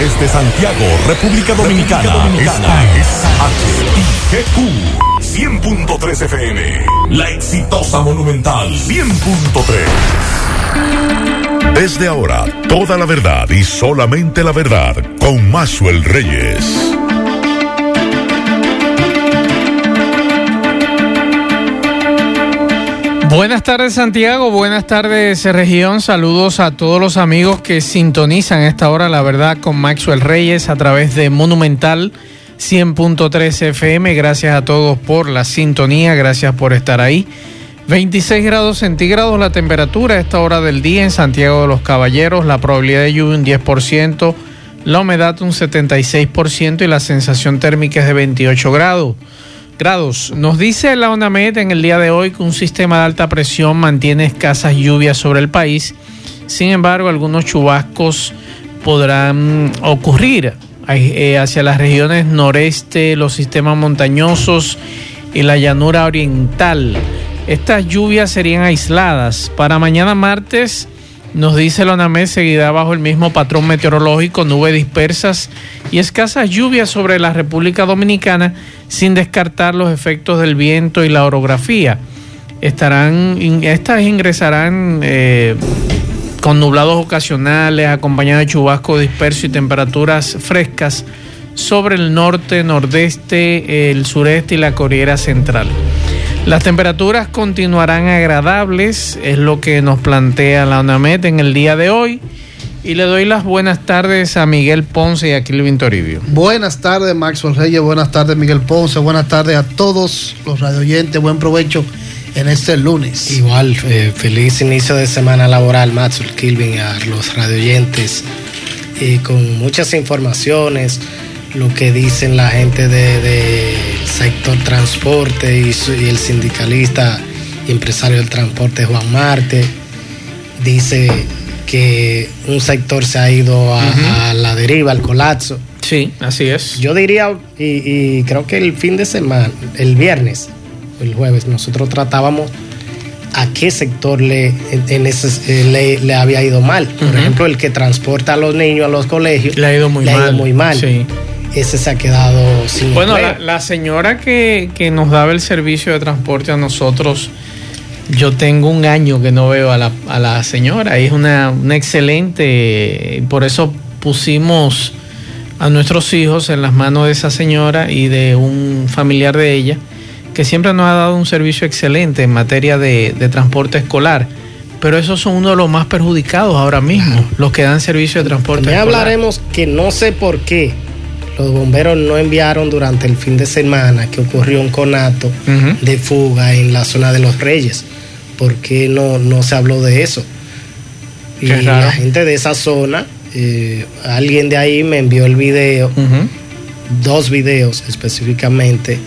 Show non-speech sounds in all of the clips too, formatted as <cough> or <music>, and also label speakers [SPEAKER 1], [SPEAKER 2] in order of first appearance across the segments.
[SPEAKER 1] Desde Santiago, República Dominicana. Esta es HIGQ 100.3 FM. La exitosa Monumental 100.3. Desde ahora, toda la verdad y solamente la verdad con Maxwell Reyes.
[SPEAKER 2] Buenas tardes Santiago, buenas tardes región, saludos a todos los amigos que sintonizan esta hora la verdad con Maxwell Reyes a través de Monumental 100.3 FM, gracias a todos por la sintonía, gracias por estar ahí. 26 grados centígrados la temperatura a esta hora del día en Santiago de los Caballeros, la probabilidad de lluvia un 10%, la humedad un 76% y la sensación térmica es de 28 grados Nos dice la ONAMED en el día de hoy que un sistema de alta presión mantiene escasas lluvias sobre el país. Sin embargo, algunos chubascos podrán ocurrir eh, hacia las regiones noreste, los sistemas montañosos y la llanura oriental. Estas lluvias serían aisladas. Para mañana martes nos dice la ONAMED, seguirá bajo el mismo patrón meteorológico, nubes dispersas y escasas lluvias sobre la República Dominicana, sin descartar los efectos del viento y la orografía. Estarán, estas ingresarán eh, con nublados ocasionales, acompañados de chubasco disperso y temperaturas frescas sobre el norte, nordeste, el sureste y la Corriera Central. Las temperaturas continuarán agradables, es lo que nos plantea la UNAMED en el día de hoy. Y le doy las buenas tardes a Miguel Ponce y a Kilvin Toribio.
[SPEAKER 3] Buenas tardes, Maxwell Reyes. Buenas tardes, Miguel Ponce. Buenas tardes a todos los radioyentes. Buen provecho en este lunes.
[SPEAKER 4] Igual, eh, feliz inicio de semana laboral, Maxwell Kilvin, a los radioyentes. Y con muchas informaciones, lo que dicen la gente del de, sector transporte y, y, el sindicalista y empresario del transporte Juan Marte. Dice que un sector se ha ido a, uh -huh. a la deriva, al colapso.
[SPEAKER 2] Sí, así es.
[SPEAKER 4] Yo diría, y, y, creo que el fin de semana, el viernes, el jueves, nosotros tratábamos a qué sector le, en ese, le, le había ido mal. Por uh -huh. ejemplo, el que transporta a los niños a los colegios.
[SPEAKER 2] Le ha ido muy
[SPEAKER 4] le
[SPEAKER 2] mal.
[SPEAKER 4] Ha ido muy mal.
[SPEAKER 2] Sí
[SPEAKER 4] ese se ha quedado sin
[SPEAKER 2] Bueno, la, la, señora que, que, nos daba el servicio de transporte a nosotros, yo tengo un año que no veo a la, a la señora, es una, una excelente, por eso pusimos a nuestros hijos en las manos de esa señora y de un familiar de ella, que siempre nos ha dado un servicio excelente en materia de, de transporte escolar pero esos son uno de los más perjudicados ahora mismo, claro. los que dan servicio de transporte.
[SPEAKER 4] También hablaremos que no sé por qué los bomberos no enviaron durante el fin de semana que ocurrió un conato uh -huh. de fuga en la zona de los Reyes. ¿Por qué no, no se habló de eso? Y la gente de esa zona, eh, alguien de ahí me envió el video, uh -huh. dos videos específicamente,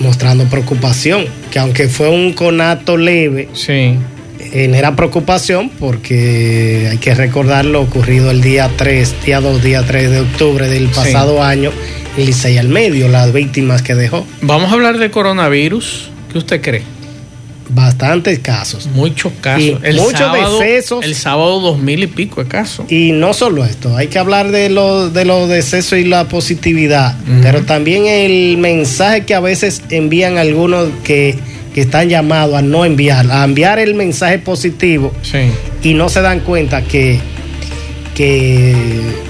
[SPEAKER 4] mostrando preocupación, que aunque fue un conato leve,
[SPEAKER 2] sí
[SPEAKER 4] genera preocupación porque hay que recordar lo ocurrido el día 3, día 2, día 3 de octubre del pasado sí. año en Licey al medio, las víctimas que dejó.
[SPEAKER 2] Vamos a hablar de coronavirus. ¿Qué usted cree?
[SPEAKER 4] Bastantes casos.
[SPEAKER 2] Muchos casos. El
[SPEAKER 4] muchos
[SPEAKER 2] sábado,
[SPEAKER 4] decesos.
[SPEAKER 2] El sábado dos mil y pico de casos.
[SPEAKER 4] Y no solo esto, hay que hablar de los de los decesos y la positividad, uh -huh. pero también el mensaje que a veces envían algunos que que están llamados a no enviar, a enviar el mensaje positivo
[SPEAKER 2] sí.
[SPEAKER 4] y no se dan cuenta que, que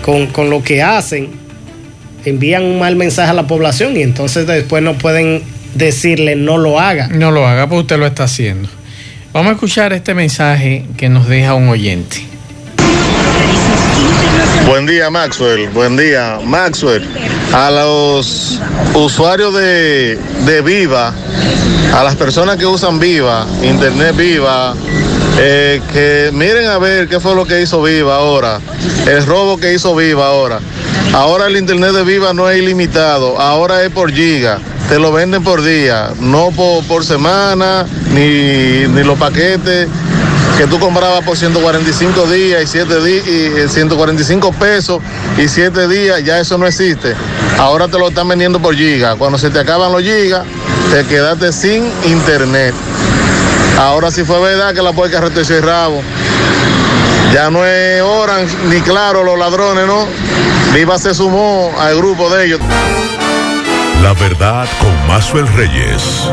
[SPEAKER 4] con, con, lo que hacen envían un mal mensaje a la población y entonces después no pueden decirle no lo haga.
[SPEAKER 2] No lo haga, porque usted lo está haciendo. Vamos a escuchar este mensaje que nos deja un oyente.
[SPEAKER 5] Buen día, Maxwell. Buen día, Maxwell. A los usuarios de, de Viva, a las personas que usan Viva, Internet Viva, eh, que miren a ver qué fue lo que hizo Viva ahora, el robo que hizo Viva ahora. Ahora el Internet de Viva no es ilimitado, ahora es por giga. Te lo venden por día, no por, por semana, ni, ni los paquetes que tú comprabas por 145 días y 7 días y 145 pesos y 7 días, ya eso no existe. Ahora te lo están vendiendo por giga. Cuando se te acaban los gigas, te quedaste sin internet. Ahora sí fue verdad que la puerca retorció el rabo. Ya no es Orange ni claro los ladrones, ¿no? Viva se sumó al grupo de ellos.
[SPEAKER 1] La verdad con Mazuel Reyes.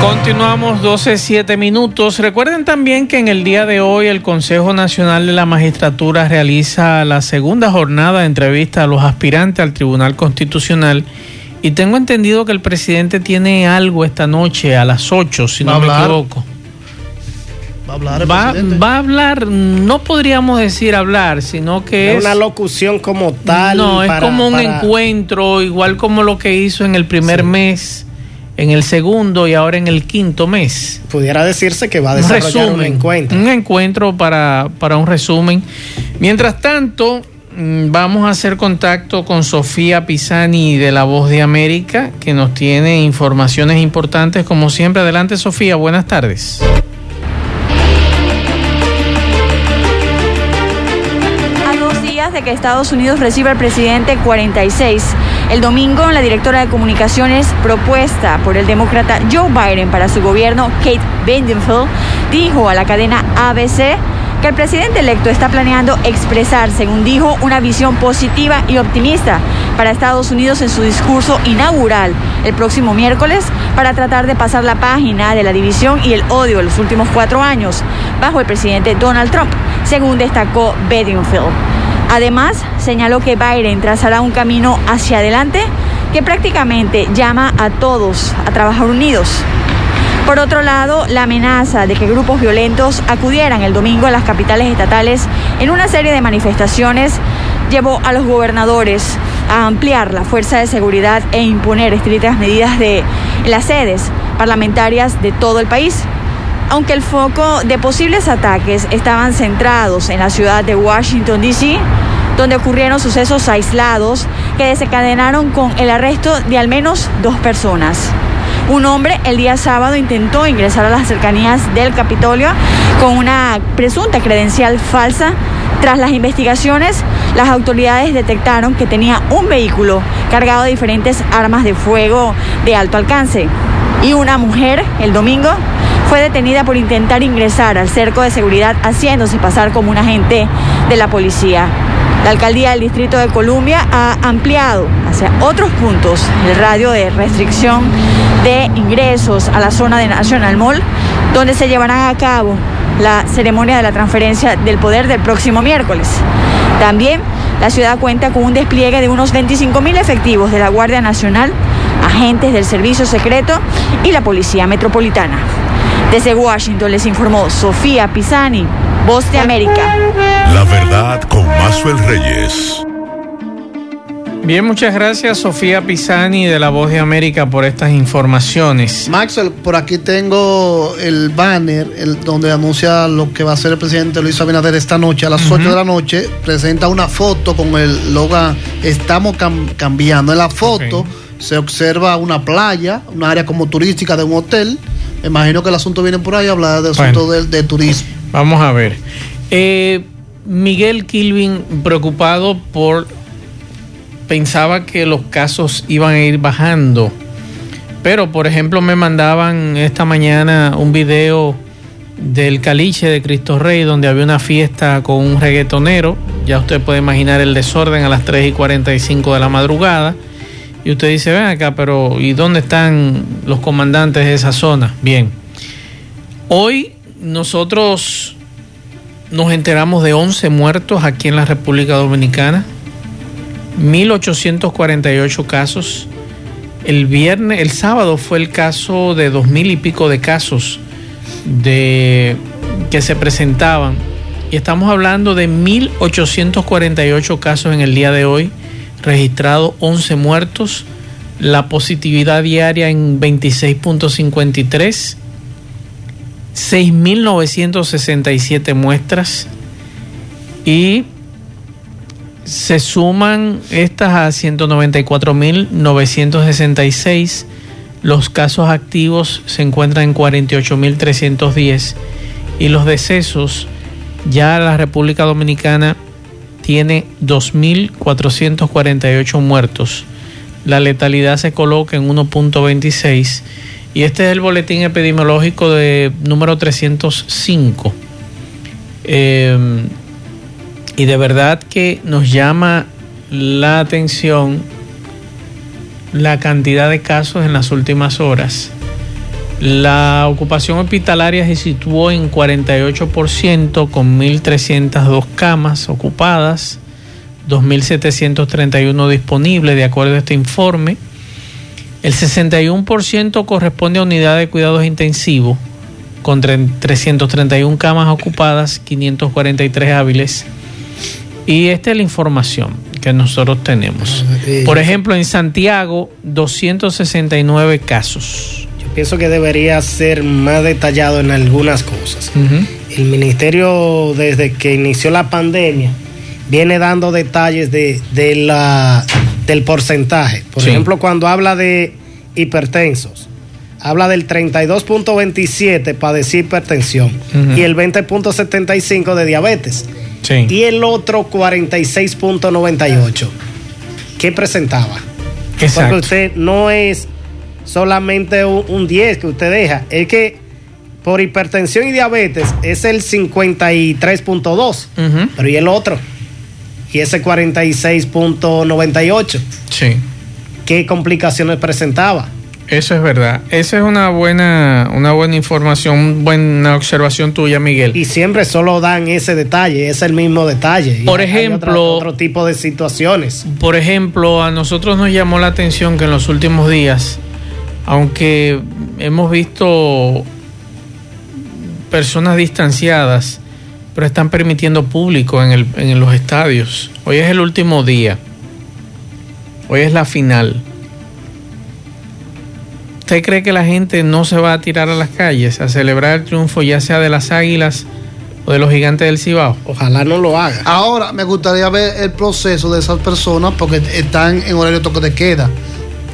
[SPEAKER 2] Continuamos 12, minutos. Recuerden también que en el día de hoy el Consejo Nacional de la Magistratura realiza la segunda jornada de entrevista a los aspirantes al Tribunal Constitucional. Y tengo entendido que el presidente tiene algo esta noche a las 8, si no me equivoco.
[SPEAKER 3] Va a hablar,
[SPEAKER 2] va, a hablar, no podríamos decir hablar, sino que
[SPEAKER 4] es, una locución como tal.
[SPEAKER 2] No, es como un encuentro, igual como lo que hizo en el primer mes, en el segundo y ahora en el quinto mes.
[SPEAKER 4] Pudiera decirse que va a desarrollar un, un encuentro.
[SPEAKER 2] Un encuentro para, para un resumen. Mientras tanto, mm, vamos a hacer contacto con Sofía Pisani de La Voz de América, que nos tiene informaciones importantes como siempre. Adelante, Sofía, buenas tardes.
[SPEAKER 6] de que Estados Unidos reciba al presidente 46. El domingo, la directora de comunicaciones propuesta por el demócrata Joe Biden para su gobierno, Kate Bedingfield, dijo a la cadena ABC que el presidente electo está planeando expresar, según dijo, una visión positiva y optimista para Estados Unidos en su discurso inaugural el próximo miércoles para tratar de pasar la página de la división y el odio de los últimos cuatro años bajo el presidente Donald Trump, según destacó Bedingfield. Además, señaló que Biden trazará un camino hacia adelante que prácticamente llama a todos a trabajar unidos. Por otro lado, la amenaza de que grupos violentos acudieran el domingo a las capitales estatales en una serie de manifestaciones llevó a los gobernadores a ampliar la fuerza de seguridad e imponer estrictas medidas de las sedes parlamentarias de todo el país. Aunque el foco de posibles ataques estaban centrados en la ciudad de Washington, D.C., donde ocurrieron sucesos aislados que desencadenaron con el arresto de al menos dos personas. Un hombre el día sábado intentó ingresar a las cercanías del Capitolio con una presunta credencial falsa. Tras las investigaciones, las autoridades detectaron que tenía un vehículo cargado de diferentes armas de fuego de alto alcance. Y una mujer el domingo fue detenida por intentar ingresar al cerco de seguridad haciéndose pasar como un agente de la policía. La alcaldía del Distrito de Columbia ha ampliado hacia otros puntos el radio de restricción de ingresos a la zona de National Mall, donde se llevará a cabo la ceremonia de la transferencia del poder del próximo miércoles. También la ciudad cuenta con un despliegue de unos 25 mil efectivos de la Guardia Nacional, agentes del Servicio Secreto y la Policía Metropolitana. Desde Washington les informó Sofía Pisani, Voz de América.
[SPEAKER 1] La verdad con Mazuel Reyes.
[SPEAKER 2] Bien, muchas gracias Sofía Pisani de La Voz de América por estas informaciones.
[SPEAKER 3] Maxwell, por aquí tengo el banner el, donde anuncia lo que va a hacer el presidente Luis Abinader esta noche. A las 8 de la noche presenta una foto con el logo Estamos cambiando. En la foto se observa una playa, un área como turística de un hotel imagino que el asunto viene por ahí, hablar del asunto de, turismo.
[SPEAKER 2] Vamos a ver. Eh, Miguel Kilvin, preocupado por. Pensaba que los casos iban a ir bajando. Pero, por ejemplo, me mandaban esta mañana un video del caliche de Cristo Rey, donde había una fiesta con un reggaetonero. Ya usted puede imaginar el desorden a las 3 y 45 de la madrugada. Y usted dice, ven acá, pero ¿y dónde están los comandantes de esa zona? Bien, hoy nosotros nos enteramos de 11 muertos aquí en la República Dominicana, 1848 casos. El viernes, el sábado fue el caso de dos mil y pico de casos de que se presentaban. Y estamos hablando de 1848 casos en el día de hoy registrado 11 muertos, la positividad diaria en 26.53, 6.967 muestras y se suman estas a 194.966. Los casos activos se encuentran en 48.310 y los decesos ya la República Dominicana tiene 2.448 muertos. La letalidad se coloca en 1.26 y este es el boletín epidemiológico de número 305. Em, Y de verdad que nos llama la atención la cantidad de casos en las últimas horas. La ocupación hospitalaria se situó en 48% con 1.302 camas ocupadas, 2.731 disponibles de acuerdo a este informe. El 61% corresponde a unidades de cuidados intensivos con 331 camas ocupadas, 543 hábiles. Y esta es la información que nosotros tenemos. Por ejemplo, en Santiago, 269 casos.
[SPEAKER 4] Pienso que debería ser más detallado en algunas cosas. El ministerio, desde que inició la pandemia, viene dando detalles de, la, del porcentaje. Por ejemplo, cuando habla de hipertensos, habla del 32.27 para decir hipertensión y el 20.75 de diabetes. Y el otro 46.98. ¿Qué presentaba? Porque usted no es solamente un, 10 que usted deja, es que por hipertensión y diabetes es el 53.2, pero ¿y el otro? Y ese 46.98.
[SPEAKER 2] Sí.
[SPEAKER 4] ¿Qué complicaciones presentaba?
[SPEAKER 2] Eso es verdad. Esa es una buena, una buena información, buena observación tuya, Miguel.
[SPEAKER 4] Y siempre solo dan ese detalle, es el mismo detalle.
[SPEAKER 2] Por ejemplo,
[SPEAKER 4] otro, tipo de situaciones.
[SPEAKER 2] Por ejemplo, a nosotros nos llamó la atención que en los últimos días, aunque hemos visto personas distanciadas, pero están permitiendo público en, el, en los estadios. Hoy es el último día. Hoy es la final ¿Usted cree que la gente no se va a tirar a las calles a celebrar el triunfo ya sea de las Águilas o de los Gigantes del Cibao?
[SPEAKER 4] Ojalá no lo haga.
[SPEAKER 3] Ahora, me gustaría ver el proceso de esas personas porque están en horario de toque de queda.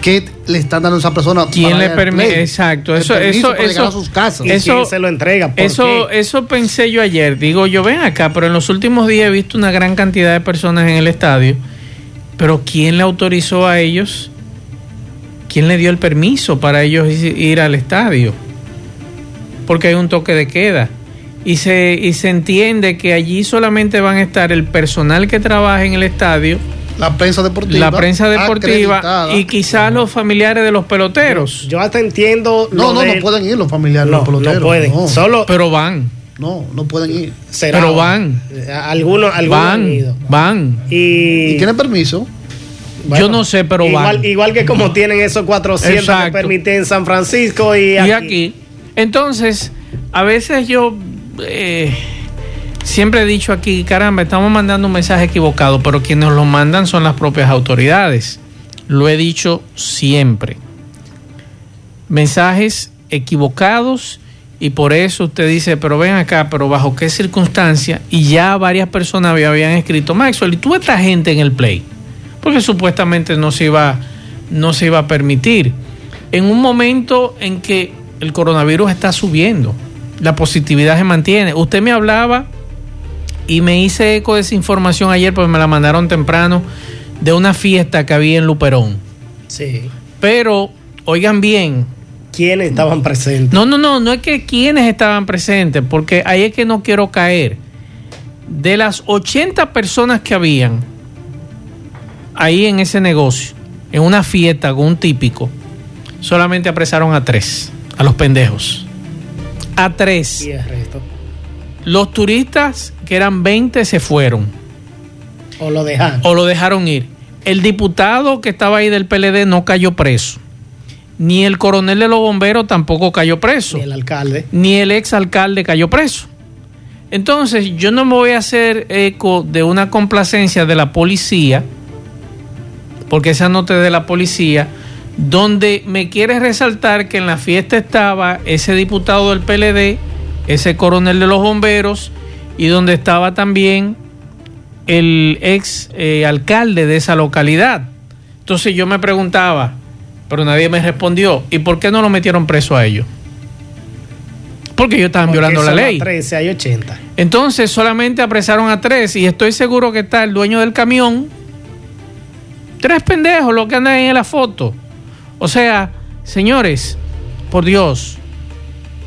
[SPEAKER 3] ¿Qué le están dando a esas personas?
[SPEAKER 2] ¿Quién le permite? Exacto. Eso, eso, eso,
[SPEAKER 3] a sus casas.
[SPEAKER 2] eso
[SPEAKER 4] se lo entrega.
[SPEAKER 2] eso, eso pensé yo ayer. Digo, yo ven acá, pero en los últimos días he visto una gran cantidad de personas en el estadio. Pero ¿quién le autorizó a ellos? ¿Quién le dio el permiso para ellos ir al estadio? Porque hay un toque de queda. Y se, y se entiende que allí solamente van a estar el personal que trabaja en el estadio,
[SPEAKER 3] la prensa deportiva,
[SPEAKER 2] la prensa deportiva y quizás los familiares de los peloteros.
[SPEAKER 4] Yo hasta entiendo.
[SPEAKER 3] No, no, no pueden ir los familiares de los peloteros.
[SPEAKER 4] No pueden. Solo,
[SPEAKER 2] pero van.
[SPEAKER 3] No, no pueden ir.
[SPEAKER 2] pero van.
[SPEAKER 4] Algunos, algunos
[SPEAKER 2] van, han ido. Van.
[SPEAKER 3] Y, y tienen permiso
[SPEAKER 2] yo no sé, pero
[SPEAKER 4] igual, igual que como tienen esos 400 que permiten en San Francisco y
[SPEAKER 2] aquí. Entonces, a veces yo eh, siempre he dicho aquí, caramba, estamos mandando un mensaje equivocado, pero quienes lo mandan son las propias autoridades. Lo he dicho siempre. Mensajes equivocados y por eso usted dice, pero ven acá, pero bajo qué circunstancia, y ya varias personas habían escrito, Maxwell, ¿y tú esta gente en el play? porque supuestamente no se iba, no se iba a permitir. En un momento en que el coronavirus está subiendo, la positividad se mantiene. Usted me hablaba y me hice eco de esa información ayer, porque me la mandaron temprano, de una fiesta que había en Luperón.
[SPEAKER 4] Sí.
[SPEAKER 2] Pero, oigan bien.
[SPEAKER 4] ¿Quiénes estaban presentes?
[SPEAKER 2] No, no, no, no es que quiénes estaban presentes, porque ahí es que no quiero caer. De las 80 personas que habían, ahí en ese negocio, en una fiesta con un típico, solamente apresaron a tres, a los pendejos. A tres.
[SPEAKER 4] ¿Y el resto?
[SPEAKER 2] Los turistas, que eran 20, se fueron.
[SPEAKER 4] O lo dejaron.
[SPEAKER 2] O lo dejaron ir. El diputado que estaba ahí del PLD no cayó preso. Ni el coronel de los bomberos tampoco cayó preso.
[SPEAKER 4] Ni el alcalde.
[SPEAKER 2] Ni el ex alcalde cayó preso. Entonces, yo no me voy a hacer eco de una complacencia de la policía porque esa nota de la policía, donde me quiere resaltar que en la fiesta estaba ese diputado del PLD, ese coronel de los bomberos, y donde estaba también el ex eh, alcalde de esa localidad. Entonces yo me preguntaba, pero nadie me respondió, ¿y por qué no lo metieron preso a ellos? Porque ellos estaban violando la ley.
[SPEAKER 4] 13, hay 80.
[SPEAKER 2] Entonces solamente apresaron a tres y estoy seguro que está el dueño del camión Tres pendejos lo que andan ahí en la foto. O sea, señores, por Dios,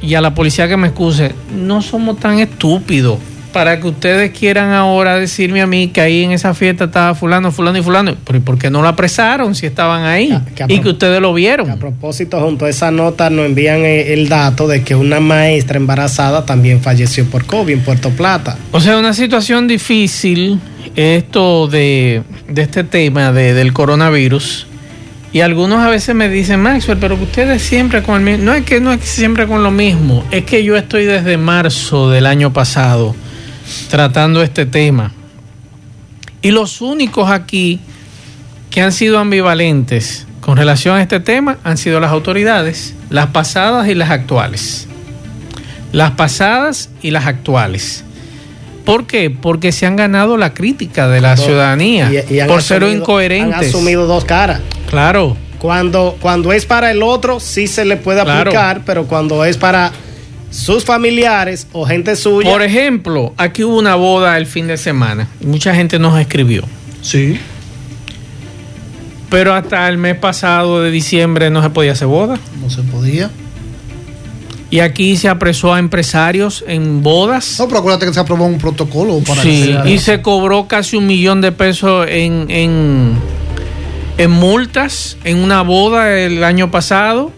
[SPEAKER 2] y a la policía que me excuse, no somos tan estúpidos. para que ustedes quieran ahora decirme a mí que ahí en esa fiesta estaba fulano, fulano y fulano. Pero ¿y por qué no lo apresaron si estaban ahí?
[SPEAKER 4] Que
[SPEAKER 2] y que ustedes lo vieron.
[SPEAKER 4] A propósito, junto a esa nota nos envían eh, el dato de que una maestra embarazada también falleció por COVID en Puerto Plata.
[SPEAKER 2] O sea, una situación difícil esto de, de este tema de, del coronavirus. Y algunos a veces me dicen, Maxwell, pero que ustedes siempre con el mismo. No es que no es siempre con lo mismo, es que yo estoy desde marzo del año pasado tratando este tema. Y los únicos aquí que han sido ambivalentes con relación a este tema han sido las autoridades, las pasadas y las actuales. Las pasadas y las actuales. ¿Por qué? Porque se han ganado la crítica de la ciudadanía
[SPEAKER 4] Y- y
[SPEAKER 2] por ser
[SPEAKER 4] asumido- Han
[SPEAKER 2] incoherentes.
[SPEAKER 4] asumido dos caras.
[SPEAKER 2] Claro.
[SPEAKER 4] Cuando, cuando es para el otro, sí se le puede
[SPEAKER 2] Claro.
[SPEAKER 4] aplicar, pero cuando es para sus familiares o gente suya.
[SPEAKER 2] Por ejemplo, aquí hubo una boda el fin de semana y mucha gente nos escribió.
[SPEAKER 3] Sí.
[SPEAKER 2] Pero hasta el mes pasado de diciembre no se podía hacer boda.
[SPEAKER 3] No se podía.
[SPEAKER 2] Y aquí se apresó a empresarios en bodas.
[SPEAKER 3] No, pero acuérdate que se aprobó un protocolo para
[SPEAKER 2] Sí, y se cobró casi un millón de pesos en, en, en multas en una boda el año pasado.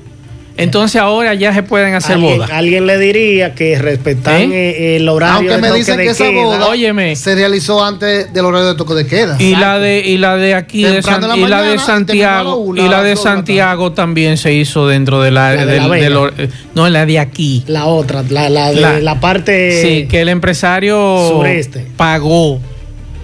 [SPEAKER 2] Entonces ahora ya se pueden hacer
[SPEAKER 4] alguien,
[SPEAKER 2] bodas.
[SPEAKER 4] alguien le diría que respetan
[SPEAKER 2] ¿Eh?
[SPEAKER 4] eh, el horario
[SPEAKER 3] Aunque
[SPEAKER 4] de
[SPEAKER 3] me
[SPEAKER 4] toque
[SPEAKER 3] dicen
[SPEAKER 4] de
[SPEAKER 3] que esa boda
[SPEAKER 2] Óyeme.
[SPEAKER 3] se realizó antes del horario de toque de queda.
[SPEAKER 2] Y la de y la de aquí de San-
[SPEAKER 3] la
[SPEAKER 2] y la de Santiago
[SPEAKER 3] una,
[SPEAKER 2] y la de Santiago también se hizo dentro de la,
[SPEAKER 4] La de
[SPEAKER 2] del-
[SPEAKER 4] La
[SPEAKER 2] del no la de aquí.
[SPEAKER 4] La otra, la, la, de,
[SPEAKER 2] La-
[SPEAKER 4] la parte.
[SPEAKER 2] sí, que el empresario
[SPEAKER 4] sureste.
[SPEAKER 2] pagó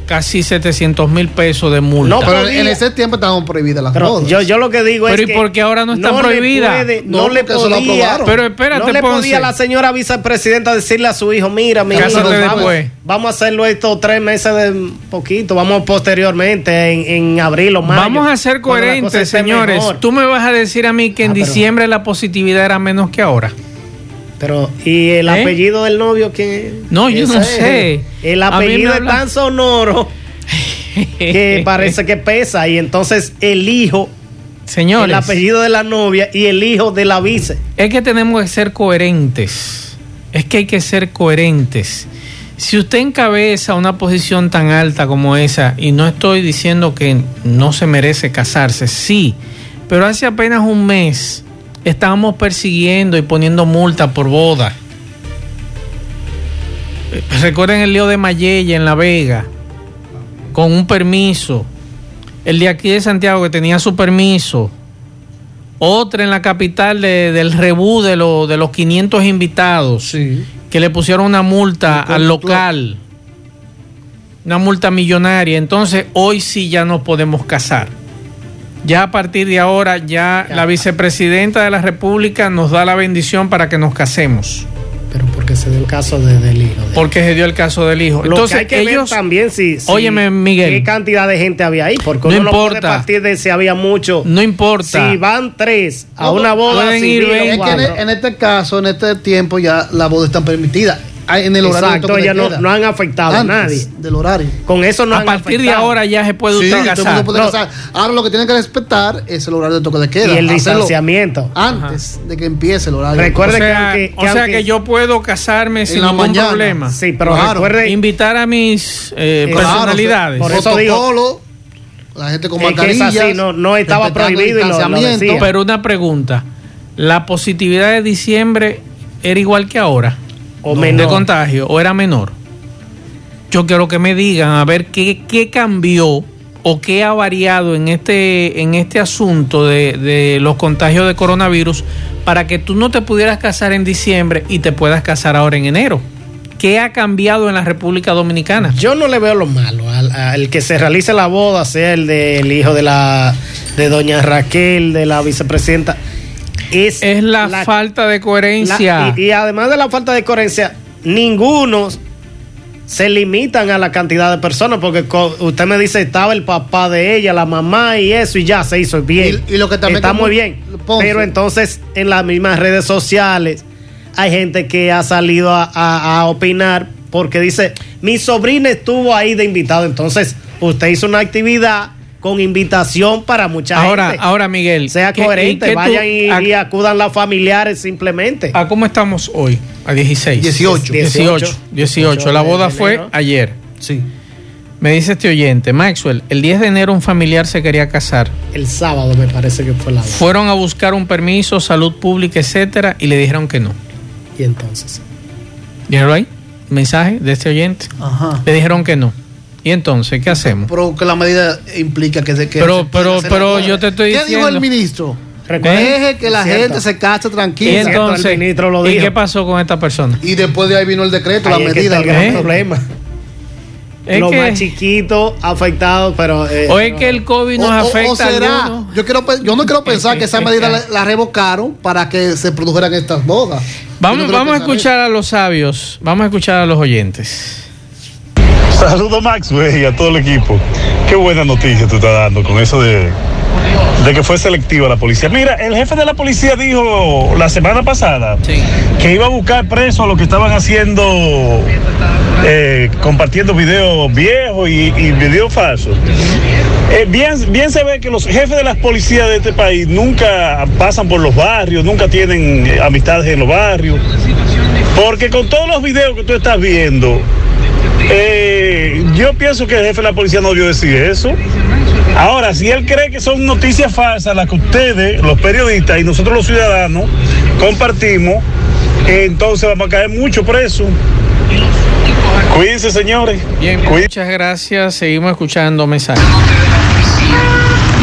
[SPEAKER 2] casi 700 mil pesos de multa.
[SPEAKER 4] No,
[SPEAKER 3] Pero en ese tiempo estaban prohibidas las
[SPEAKER 4] Pero
[SPEAKER 3] bodas.
[SPEAKER 4] yo, yo lo que digo
[SPEAKER 2] Pero
[SPEAKER 4] es
[SPEAKER 2] ¿y
[SPEAKER 4] que.
[SPEAKER 2] por qué ahora no están
[SPEAKER 4] le
[SPEAKER 2] prohibidas?
[SPEAKER 4] puede-
[SPEAKER 3] No,
[SPEAKER 4] no, le
[SPEAKER 3] porque eso lo
[SPEAKER 4] podía.
[SPEAKER 2] Pero espérate,
[SPEAKER 4] no le
[SPEAKER 2] Ponce.
[SPEAKER 4] podía la señora vicepresidenta decirle a su hijo: Mira, mi hijo, vamos, a hacerlo estos tres meses de poquito. Vamos posteriormente, en, en abril o mayo.
[SPEAKER 2] Vamos a ser coherentes, señores.
[SPEAKER 4] mejor.
[SPEAKER 2] Tú me vas a decir a mí que en
[SPEAKER 4] Ah, pero-
[SPEAKER 2] diciembre la positividad era menos que ahora.
[SPEAKER 4] Pero, ¿y el
[SPEAKER 2] ¿Eh?
[SPEAKER 4] apellido del novio quién es?
[SPEAKER 2] No, yo no sé.
[SPEAKER 4] El apellido es tan sonoro que <laughs> parece que pesa. Y entonces el hijo,
[SPEAKER 2] Señores,
[SPEAKER 4] el apellido de la novia y el hijo de la vice.
[SPEAKER 2] es que tenemos que ser coherentes. Es que hay que ser coherentes. Si usted encabeza una posición tan alta como esa, y no estoy diciendo que no se merece casarse, sí, pero hace apenas un mes estábamos persiguiendo y poniendo multa por boda. Recuerden el lío de Mayella en La Vega, con un permiso. El de aquí de Santiago que tenía su permiso. Otra en la capital de- del rebú de, lo- de los 500 invitados
[SPEAKER 3] Sí.
[SPEAKER 2] que le pusieron una multa
[SPEAKER 3] El
[SPEAKER 2] al local, una multa millonaria. Entonces, hoy sí ya nos podemos casar. Ya a partir de ahora, ya la vicepresidenta de la República nos da la bendición para que nos casemos,
[SPEAKER 4] Pero porque se dio el caso de- del hijo. de-
[SPEAKER 2] porque se dio el caso del hijo.
[SPEAKER 4] Lo
[SPEAKER 2] Entonces,
[SPEAKER 4] que hay que
[SPEAKER 2] ellos,
[SPEAKER 4] ver también si, si-
[SPEAKER 2] Óyeme, Miguel.
[SPEAKER 4] qué cantidad de gente había ahí, porque
[SPEAKER 2] No
[SPEAKER 4] uno no puede
[SPEAKER 2] importa.
[SPEAKER 4] partir de si había mucho.
[SPEAKER 2] no importa.
[SPEAKER 4] Si van tres a
[SPEAKER 3] No,
[SPEAKER 4] una boda
[SPEAKER 2] pueden
[SPEAKER 4] civil
[SPEAKER 2] ir.
[SPEAKER 3] Es que en,
[SPEAKER 4] cuatro.
[SPEAKER 3] en este caso, en este tiempo, ya las bodas están permitidas. Ah, En el horario
[SPEAKER 4] Exacto,
[SPEAKER 3] de toque de
[SPEAKER 4] ellas no, no han afectado a nadie.
[SPEAKER 3] Del horario.
[SPEAKER 4] Con eso no
[SPEAKER 2] a
[SPEAKER 4] han
[SPEAKER 2] partir de ahora ya se puede
[SPEAKER 3] Sí,
[SPEAKER 2] usted
[SPEAKER 3] todo el mundo
[SPEAKER 2] casar.
[SPEAKER 3] puede
[SPEAKER 4] No.
[SPEAKER 3] casar. Ahora lo que tienen que respetar es el horario de toque de queda.
[SPEAKER 4] Y el
[SPEAKER 3] Hacerlo
[SPEAKER 4] distanciamiento.
[SPEAKER 3] Antes de que empiece el horario.
[SPEAKER 4] Recuerde
[SPEAKER 2] o sea,
[SPEAKER 4] que aunque-
[SPEAKER 2] o sea
[SPEAKER 4] aunque-
[SPEAKER 2] que yo puedo casarme sin
[SPEAKER 3] la
[SPEAKER 2] ningún
[SPEAKER 3] mañana.
[SPEAKER 2] problema.
[SPEAKER 4] Sí, pero
[SPEAKER 3] Claro.
[SPEAKER 4] recuerde
[SPEAKER 2] Invitar a mis eh,
[SPEAKER 4] Claro,
[SPEAKER 2] personalidades.
[SPEAKER 4] por eso digo-
[SPEAKER 3] la gente con
[SPEAKER 4] Es que es
[SPEAKER 3] mascarillas.
[SPEAKER 4] no- no estaba prohibido y lo- lo
[SPEAKER 3] distanciamiento.
[SPEAKER 4] decía.
[SPEAKER 2] Pero una pregunta, ¿la positividad de diciembre era igual que ahora?
[SPEAKER 4] O
[SPEAKER 2] de
[SPEAKER 4] menor.
[SPEAKER 2] contagio o era menor? Yo quiero que me digan a ver qué, qué cambió o qué ha variado en este, en este asunto de, de los contagios de coronavirus para que tú no te pudieras casar en diciembre y te puedas casar ahora en enero. ¿Qué ha cambiado en la República Dominicana?
[SPEAKER 4] Yo no le veo lo malo al, al que se realice la boda, sea el del hijo de la de doña Raquel, de la vicepresidenta. Es,
[SPEAKER 2] Es la, falta de coherencia.
[SPEAKER 4] la- y, y además de la falta de coherencia, ninguno se limitan a la cantidad de personas, porque usted me dice, estaba el papá de ella, la mamá y eso, y ya se hizo bien.
[SPEAKER 3] Y- y lo que también
[SPEAKER 4] Está muy
[SPEAKER 3] mu-
[SPEAKER 4] bien.
[SPEAKER 3] Ponce.
[SPEAKER 4] Pero entonces, en las mismas redes sociales, hay gente que ha salido a, a- a opinar porque dice, mi sobrina estuvo ahí de invitado. Entonces, usted hizo una actividad con invitación para mucha
[SPEAKER 2] ahora,
[SPEAKER 4] gente.
[SPEAKER 2] ahora Miguel,
[SPEAKER 4] sea
[SPEAKER 2] ¿qué- y
[SPEAKER 4] coherente,
[SPEAKER 2] qué tú-
[SPEAKER 4] vayan y,
[SPEAKER 2] a-
[SPEAKER 4] y acudan las familiares simplemente.
[SPEAKER 2] ¿A cómo estamos hoy? a 16.
[SPEAKER 3] 18.
[SPEAKER 2] 18. 18. La boda fue ayer.
[SPEAKER 3] Sí.
[SPEAKER 2] Me dice este oyente, Maxwell, el 10 de enero un familiar se quería casar.
[SPEAKER 4] El sábado me parece que fue la boda.
[SPEAKER 2] Fueron a buscar un permiso, salud pública, etcétera, y le dijeron que no.
[SPEAKER 4] Y entonces.
[SPEAKER 2] ¿Vieron ahí? Mensaje de este oyente.
[SPEAKER 3] Ajá.
[SPEAKER 2] Le dijeron que no. ¿Y entonces qué hacemos?
[SPEAKER 3] Pero que la medida implica que se que
[SPEAKER 2] Pero-
[SPEAKER 3] se
[SPEAKER 2] pero- pero yo te estoy
[SPEAKER 3] ¿Qué dijo
[SPEAKER 2] diciendo-
[SPEAKER 3] el ministro?
[SPEAKER 4] Recuerda-
[SPEAKER 3] Deje que la
[SPEAKER 4] Cierto.
[SPEAKER 3] gente se case
[SPEAKER 2] Y
[SPEAKER 3] tranquila.
[SPEAKER 4] cierto,
[SPEAKER 2] entonces,
[SPEAKER 4] el ministro lo
[SPEAKER 2] ¿y
[SPEAKER 4] dijo.
[SPEAKER 2] qué pasó con esta persona?
[SPEAKER 3] Y después de ahí vino el decreto,
[SPEAKER 4] Ahí
[SPEAKER 3] la
[SPEAKER 4] es que
[SPEAKER 3] medida.
[SPEAKER 4] está el gran
[SPEAKER 2] ¿Eh? <laughs>
[SPEAKER 4] problema.
[SPEAKER 2] Es
[SPEAKER 4] Los
[SPEAKER 2] que-
[SPEAKER 4] más chiquitos afectados, pero. eh,
[SPEAKER 2] o es que el COVID nos
[SPEAKER 3] O-
[SPEAKER 2] afecta
[SPEAKER 3] o será, yo, quiero, yo no quiero pensar que esa medida la, la revocaron para que se produjeran estas bodas.
[SPEAKER 2] Vamos,
[SPEAKER 3] no
[SPEAKER 2] vamos a escuchar a los sabios, vamos a escuchar a los oyentes.
[SPEAKER 7] Saludos Maxwell y a todo el equipo. Qué buena noticia tú estás dando con eso de, de que fue selectiva la policía. Mira, el jefe de la policía dijo la semana pasada
[SPEAKER 2] Sí.
[SPEAKER 7] que iba a buscar presos a los que estaban haciendo, eh, compartiendo videos viejos y, y videos falsos. Eh, bien, bien se ve que los jefes de las policías de este país nunca pasan por los barrios, nunca tienen eh, amistades en los barrios. Porque con todos los videos que tú estás viendo, eh, yo pienso que el jefe de la policía no debió decir eso. Ahora, si él cree que son noticias falsas las que ustedes, los periodistas y nosotros los ciudadanos compartimos, eh, entonces vamos a caer mucho preso. Cuídense, señores.
[SPEAKER 2] Bien, muchas gracias. Seguimos escuchando mensajes.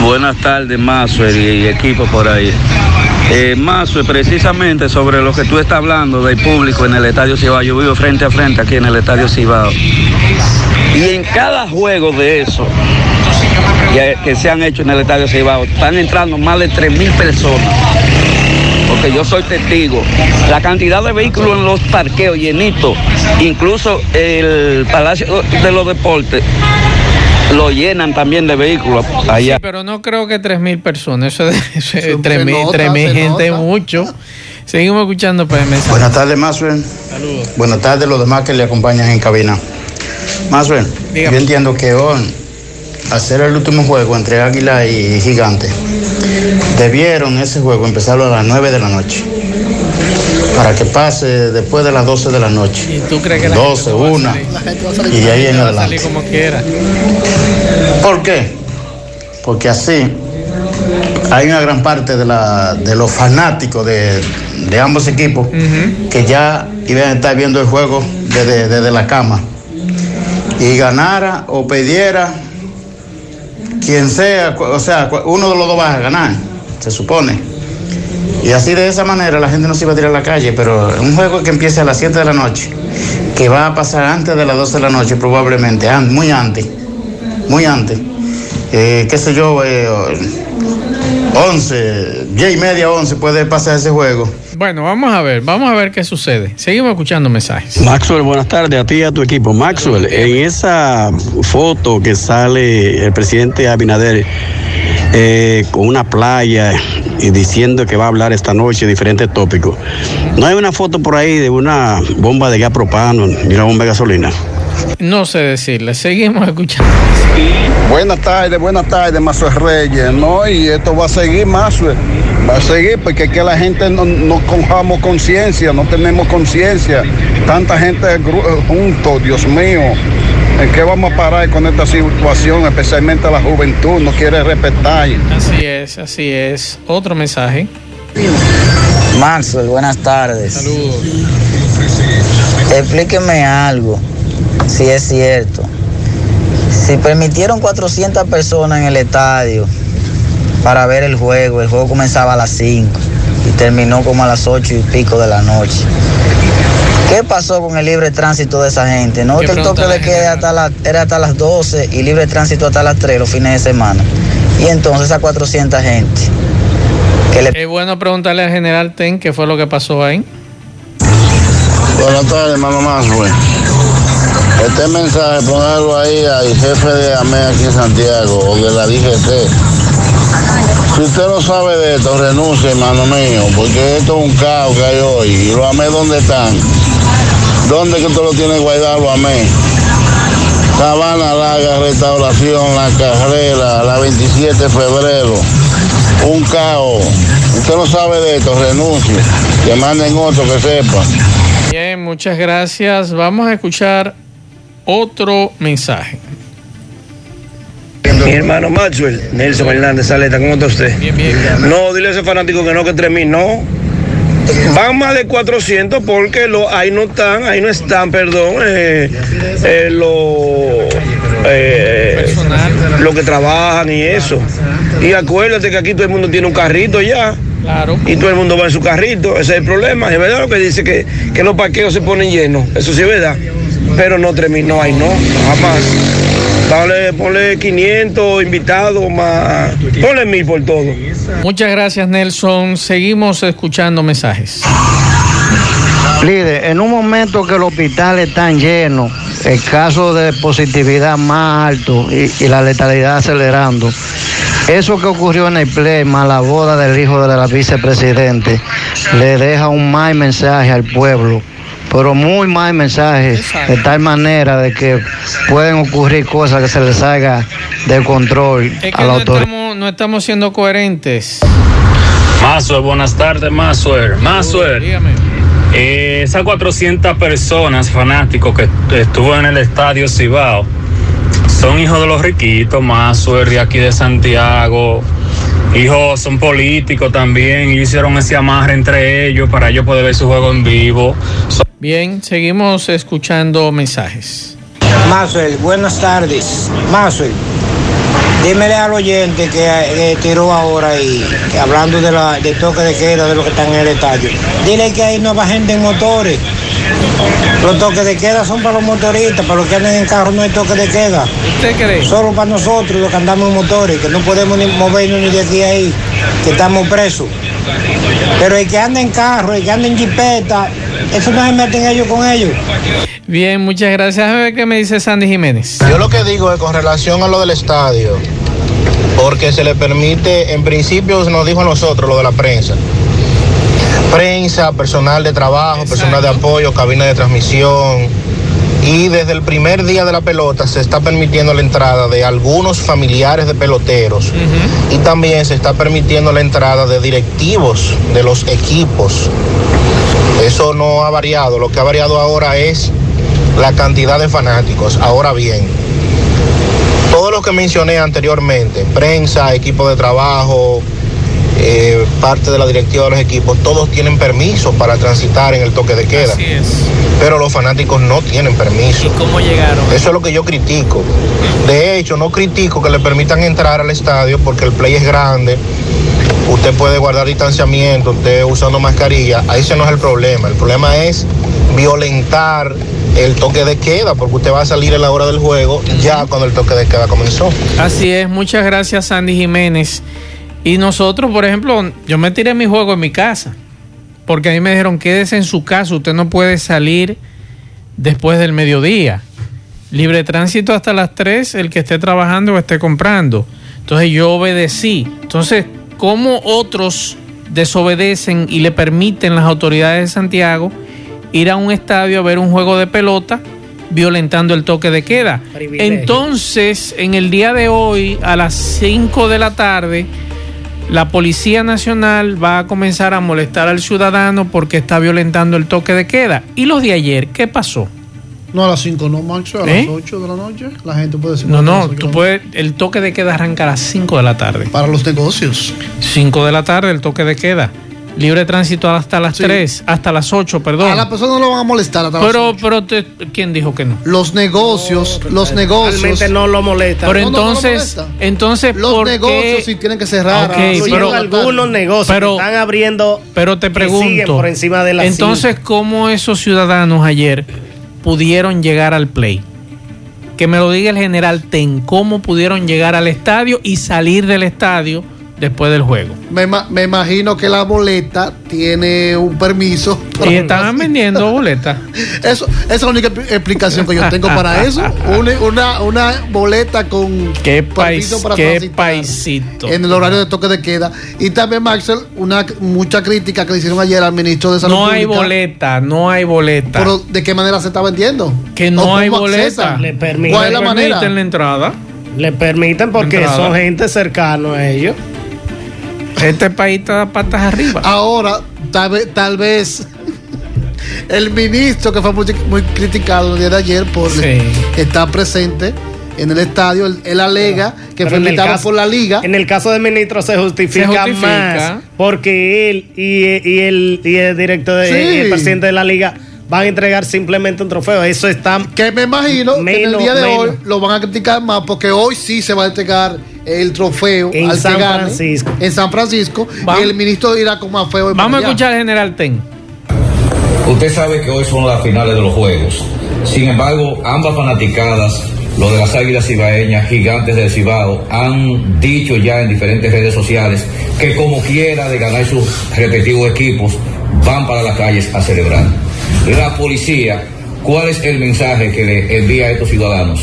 [SPEAKER 8] Buenas tardes, Mazue y equipo por ahí. Eh, Mazue, precisamente sobre lo que tú estás hablando del público en el Estadio Cibao, yo vivo frente a frente aquí en el Estadio Cibao. Y en cada juego de eso que se han hecho en el Estadio Cibao, están entrando más de 3.000 personas. Porque yo soy testigo. La cantidad de vehículos en los parqueos llenitos, incluso el Palacio de los Deportes, lo llenan también de vehículos allá.
[SPEAKER 2] Sí, pero no creo que 3.000 personas. Eso es, <laughs> eso es
[SPEAKER 3] Se
[SPEAKER 2] 3.000
[SPEAKER 3] nota,
[SPEAKER 2] 3.000
[SPEAKER 3] se
[SPEAKER 2] gente
[SPEAKER 3] nota.
[SPEAKER 2] mucho. Seguimos escuchando pues, mensajes.
[SPEAKER 9] Buenas tardes, Maxwell.
[SPEAKER 2] Saludos.
[SPEAKER 9] Buenas tardes los demás que le acompañan en cabina. Maxwell,
[SPEAKER 2] Dígame.
[SPEAKER 9] yo entiendo que hoy, hacer el último juego entre Águila y Gigante, debieron ese juego empezarlo a las 9 de la noche. Para que pase después de las 12 de la noche.
[SPEAKER 2] ¿Y tú crees que la
[SPEAKER 9] 12,
[SPEAKER 2] gente no va a
[SPEAKER 9] 1
[SPEAKER 2] salir?
[SPEAKER 3] La gente va a salir
[SPEAKER 9] y de ahí en
[SPEAKER 2] Va a salir
[SPEAKER 9] adelante.
[SPEAKER 2] como quiera.
[SPEAKER 9] ¿Por qué? Porque así hay una gran parte de, la, de los fanáticos de, de ambos equipos que ya iban a estar viendo el juego desde, desde la cama. Y ganara o perdiera, quien sea, o sea, uno de los dos va a ganar, se supone. Y así de esa manera la gente no se iba a tirar a la calle, pero un juego que empiece a las 7 de la noche, que va a pasar antes de las 12 de la noche probablemente, muy antes muy antes. Eh, qué sé yo, eh, 11, 10 y media, 11 puede pasar ese juego.
[SPEAKER 2] Bueno, vamos a ver, vamos a ver qué sucede. Seguimos escuchando mensajes.
[SPEAKER 10] Maxwell, buenas tardes a ti y a tu equipo. Maxwell, en esa foto que sale el presidente Abinader eh, con una playa y diciendo que va a hablar esta noche de diferentes tópicos, ¿no hay una foto por ahí de una bomba de gas propano y una bomba de gasolina?
[SPEAKER 2] No sé decirle, seguimos escuchando.
[SPEAKER 11] Buenas tardes, buenas tardes, Mazo Reyes. No, y esto va a seguir, Mazo. Va a seguir porque es que la gente no, no cojamos conciencia, no tenemos conciencia. Tanta gente gru- junto, Dios mío. ¿En qué vamos a parar con esta situación? Especialmente la juventud, no quiere respetar.
[SPEAKER 2] Así es, así es. Otro mensaje.
[SPEAKER 12] Maxwell, buenas tardes.
[SPEAKER 2] Saludos.
[SPEAKER 12] Explíqueme algo, si es cierto. Si permitieron 400 personas en el estadio para ver el juego, el juego comenzaba a las 5 y terminó como a las 8 y pico de la noche. ¿Qué pasó con el libre tránsito de esa gente? No,
[SPEAKER 2] ¿Qué
[SPEAKER 12] el toque de queda hasta la- era hasta las 12 y libre tránsito hasta las 3 los fines de semana. Y entonces a 400 gente que le
[SPEAKER 2] Es bueno preguntarle al general Ten qué fue lo que pasó ahí.
[SPEAKER 5] Buenas tardes, mamá Maxwell. Este mensaje, ponerlo ahí al jefe de AME aquí en Santiago o de la DGC. Si usted no sabe de esto, renuncie, hermano mío, porque esto es un caos que hay hoy. ¿Y los AME dónde están? ¿Dónde que usted lo tiene guardado, los AME? Sabana Larga, Restauración, La Carrera, la 27 de febrero. Un caos. Usted no sabe de esto, renuncie. Que manden otro que sepa.
[SPEAKER 2] Bien, Bien, muchas gracias. Vamos a escuchar otro mensaje.
[SPEAKER 13] Mi hermano Maxwell, Nelson Hernández Saleta, ¿cómo está usted?
[SPEAKER 2] Bien, bien.
[SPEAKER 13] No, dile a ese fanático que no, que 3.000 no. Van más de 400 porque lo, ahí no están, ahí no están, perdón, eh, eh, lo, eh, lo que trabajan y eso. Y acuérdate que aquí todo el mundo tiene un carrito ya.
[SPEAKER 2] Claro.
[SPEAKER 13] Y todo el mundo va en su carrito, ese es el problema. Es verdad lo que dice que, que los parqueos se ponen llenos, eso sí es verdad. Pero no 3.000, no hay, no, jamás. Dale, ponle 500 invitados más, ponle 1000 por todo.
[SPEAKER 2] Muchas gracias, Nelson. Seguimos escuchando mensajes.
[SPEAKER 14] Líder, en un momento que los hospitales están llenos, el caso de positividad más alto y, la letalidad acelerando, eso que ocurrió en el más la boda del hijo de la vicepresidente, le deja un mal mensaje al pueblo, pero muy mal mensaje, de tal manera de que pueden ocurrir cosas que se les salga de control
[SPEAKER 2] Es que
[SPEAKER 14] a la
[SPEAKER 2] no
[SPEAKER 14] autoridad.
[SPEAKER 2] estamos, no estamos siendo coherentes.
[SPEAKER 15] Mazuer, buenas tardes, Mazuer. Mazuer, eh, esas 400 personas fanáticos que estuvo en el estadio Cibao son hijos de los riquitos, Mazuer, de aquí de Santiago. Hijos son políticos también y hicieron ese amarre entre ellos para ellos poder ver su juego en vivo. Son-
[SPEAKER 2] Bien, seguimos escuchando mensajes.
[SPEAKER 16] Maxwell, buenas tardes. Maxwell, dímele al oyente que, que tiró ahora y que hablando de la, de toque de queda de lo que están en el estadio. Dile que ahí no va gente en motores. Los toques de queda son para los motoristas, para los que andan en carro no hay toque de queda.
[SPEAKER 2] ¿Usted cree?
[SPEAKER 16] Solo para nosotros los que andamos en motores, que no podemos ni movernos ni de aquí a ahí, que estamos presos. Pero el que anda en carro, el que anda en jipeta, eso no se meten ellos con ellos.
[SPEAKER 2] Bien, muchas gracias. A ver qué me dice Sandy Jiménez.
[SPEAKER 17] Yo lo que digo es con relación a lo del estadio, porque se le permite, en principio nos dijo a nosotros lo de la prensa. Prensa, personal de trabajo, personal de apoyo, cabina de transmisión. Y desde el primer día de la pelota se está permitiendo la entrada de algunos familiares de peloteros y también se está permitiendo la entrada de directivos de los equipos. Eso no ha variado, lo que ha variado ahora es la cantidad de fanáticos. Ahora bien, todo lo que mencioné anteriormente, prensa, equipo de trabajo, eh, parte de la directiva de los equipos, todos tienen permiso para transitar en el toque de queda.
[SPEAKER 2] Así es.
[SPEAKER 17] Pero los fanáticos no tienen permiso.
[SPEAKER 2] ¿Cómo llegaron?
[SPEAKER 17] Eso es lo que yo critico. De hecho, no critico que le permitan entrar al estadio porque el play es grande. Usted puede guardar distanciamiento, usted usando mascarilla. Ahí ese no es el problema. El problema es violentar el toque de queda porque usted va a salir en la hora del juego ya cuando el toque de queda comenzó.
[SPEAKER 2] Así es, muchas gracias Sandy Jiménez. Y nosotros, por ejemplo, yo me tiré mi juego en mi casa, porque a mí me dijeron, quédese en su casa, usted no puede salir después del mediodía. Libre tránsito hasta las 3, el que esté trabajando o esté comprando. Entonces yo obedecí. Entonces, ¿cómo otros desobedecen y le permiten las autoridades de Santiago ir a un estadio a ver un juego de pelota violentando el toque de queda?
[SPEAKER 4] Privilegio.
[SPEAKER 2] Entonces, en el día de hoy, a las 5 de la tarde, la Policía Nacional va a comenzar a molestar al ciudadano porque está violentando el toque de queda. ¿Y los de ayer? ¿Qué pasó?
[SPEAKER 3] No a las 5, no, Macho, a
[SPEAKER 2] ¿Eh?
[SPEAKER 3] las 8 de la noche. La gente puede decir.
[SPEAKER 2] No, no, tú puedes, el toque de queda arranca a las 5 de la tarde.
[SPEAKER 3] Para los negocios.
[SPEAKER 2] 5 de la tarde el toque de queda. Libre tránsito hasta las 3, hasta las 8, perdón.
[SPEAKER 3] A la persona no lo van a molestar hasta las
[SPEAKER 2] Pero, pero te- ¿quién dijo que no?
[SPEAKER 3] Los negocios, los negocios.
[SPEAKER 4] Realmente no lo molesta.
[SPEAKER 2] Pero
[SPEAKER 3] No, no, no lo
[SPEAKER 2] entonces,
[SPEAKER 3] molesta.
[SPEAKER 2] entonces,
[SPEAKER 3] Los
[SPEAKER 2] ¿por
[SPEAKER 3] negocios
[SPEAKER 2] qué?
[SPEAKER 3] sí tienen que cerrar.
[SPEAKER 2] Ok,
[SPEAKER 3] a las
[SPEAKER 2] pero-
[SPEAKER 4] algunos negocios
[SPEAKER 2] Pero-
[SPEAKER 4] que están abriendo
[SPEAKER 2] Pero te
[SPEAKER 4] que siguen
[SPEAKER 2] pregunto,
[SPEAKER 4] por encima de las
[SPEAKER 2] entonces, ¿cómo esos ciudadanos ayer pudieron llegar al play? Que me lo diga el general Ten, ¿cómo pudieron llegar al estadio y salir del estadio después del juego?
[SPEAKER 3] Me, me imagino que la boleta tiene un permiso.
[SPEAKER 2] Y <laughs> estaban vendiendo boletas.
[SPEAKER 3] Eso, esa es la única expli- explicación que yo tengo para <laughs> eso. Una, una, una boleta con
[SPEAKER 2] Qué, país,
[SPEAKER 3] permiso para
[SPEAKER 2] qué paisito.
[SPEAKER 3] en el horario de toque de queda. Y también, Maxel, una mucha crítica que le hicieron ayer al ministro de Salud
[SPEAKER 2] No hay
[SPEAKER 3] Pública.
[SPEAKER 2] boleta, no hay boleta.
[SPEAKER 3] Pero, ¿de qué manera se está vendiendo?
[SPEAKER 2] que
[SPEAKER 3] ¿O
[SPEAKER 2] no hay boleta.
[SPEAKER 4] Le permiten.
[SPEAKER 3] ¿Cuál es la
[SPEAKER 2] Le
[SPEAKER 3] manera?
[SPEAKER 2] permiten la entrada.
[SPEAKER 4] Le permiten porque
[SPEAKER 2] Entrada.
[SPEAKER 4] son gente cercana a ellos.
[SPEAKER 2] Este país está patas arriba.
[SPEAKER 3] Ahora, tal vez, tal vez, el ministro que fue muy, muy criticado el día de ayer por
[SPEAKER 2] Sí.
[SPEAKER 3] estar presente en el estadio, él, él alega que
[SPEAKER 4] Pero
[SPEAKER 3] fue invitado
[SPEAKER 4] caso-
[SPEAKER 3] por la liga.
[SPEAKER 4] En el caso del ministro se justifica,
[SPEAKER 3] Se justifica.
[SPEAKER 4] más porque él y, y el, y el director de-
[SPEAKER 3] Sí.
[SPEAKER 4] y el presidente de la liga van a entregar simplemente un trofeo. Eso está.
[SPEAKER 3] Que me imagino que en el día de
[SPEAKER 4] menos.
[SPEAKER 3] hoy lo van a criticar más porque hoy sí se va a entregar el trofeo
[SPEAKER 4] En
[SPEAKER 3] al
[SPEAKER 4] San
[SPEAKER 3] que gane
[SPEAKER 4] Francisco.
[SPEAKER 3] en San Francisco
[SPEAKER 2] Vamos.
[SPEAKER 3] y el ministro irá con más feo.
[SPEAKER 2] Vamos a escuchar al general Ten.
[SPEAKER 18] Usted sabe que hoy son las finales de los juegos. Sin embargo, ambas fanaticadas, lo de las águilas cibaeñas, gigantes del Cibao, han dicho ya en diferentes redes sociales que como quiera de ganar sus respectivos equipos, van para las calles a celebrar. La policía, ¿cuál es el mensaje que le envía a estos ciudadanos?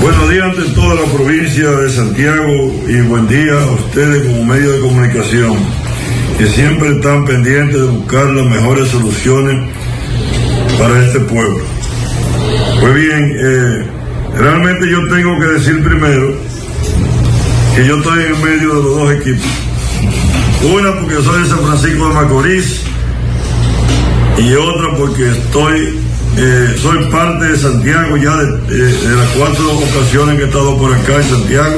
[SPEAKER 19] Buenos días ante toda la provincia de Santiago y buen día a ustedes como medio de comunicación que siempre están pendientes de buscar las mejores soluciones para este pueblo. Pues bien, eh, realmente yo tengo que decir primero que yo estoy en medio de los dos equipos. Una porque soy de San Francisco de Macorís y otra porque estoy eh, soy parte de Santiago ya de, las cuatro ocasiones que he estado por acá en Santiago.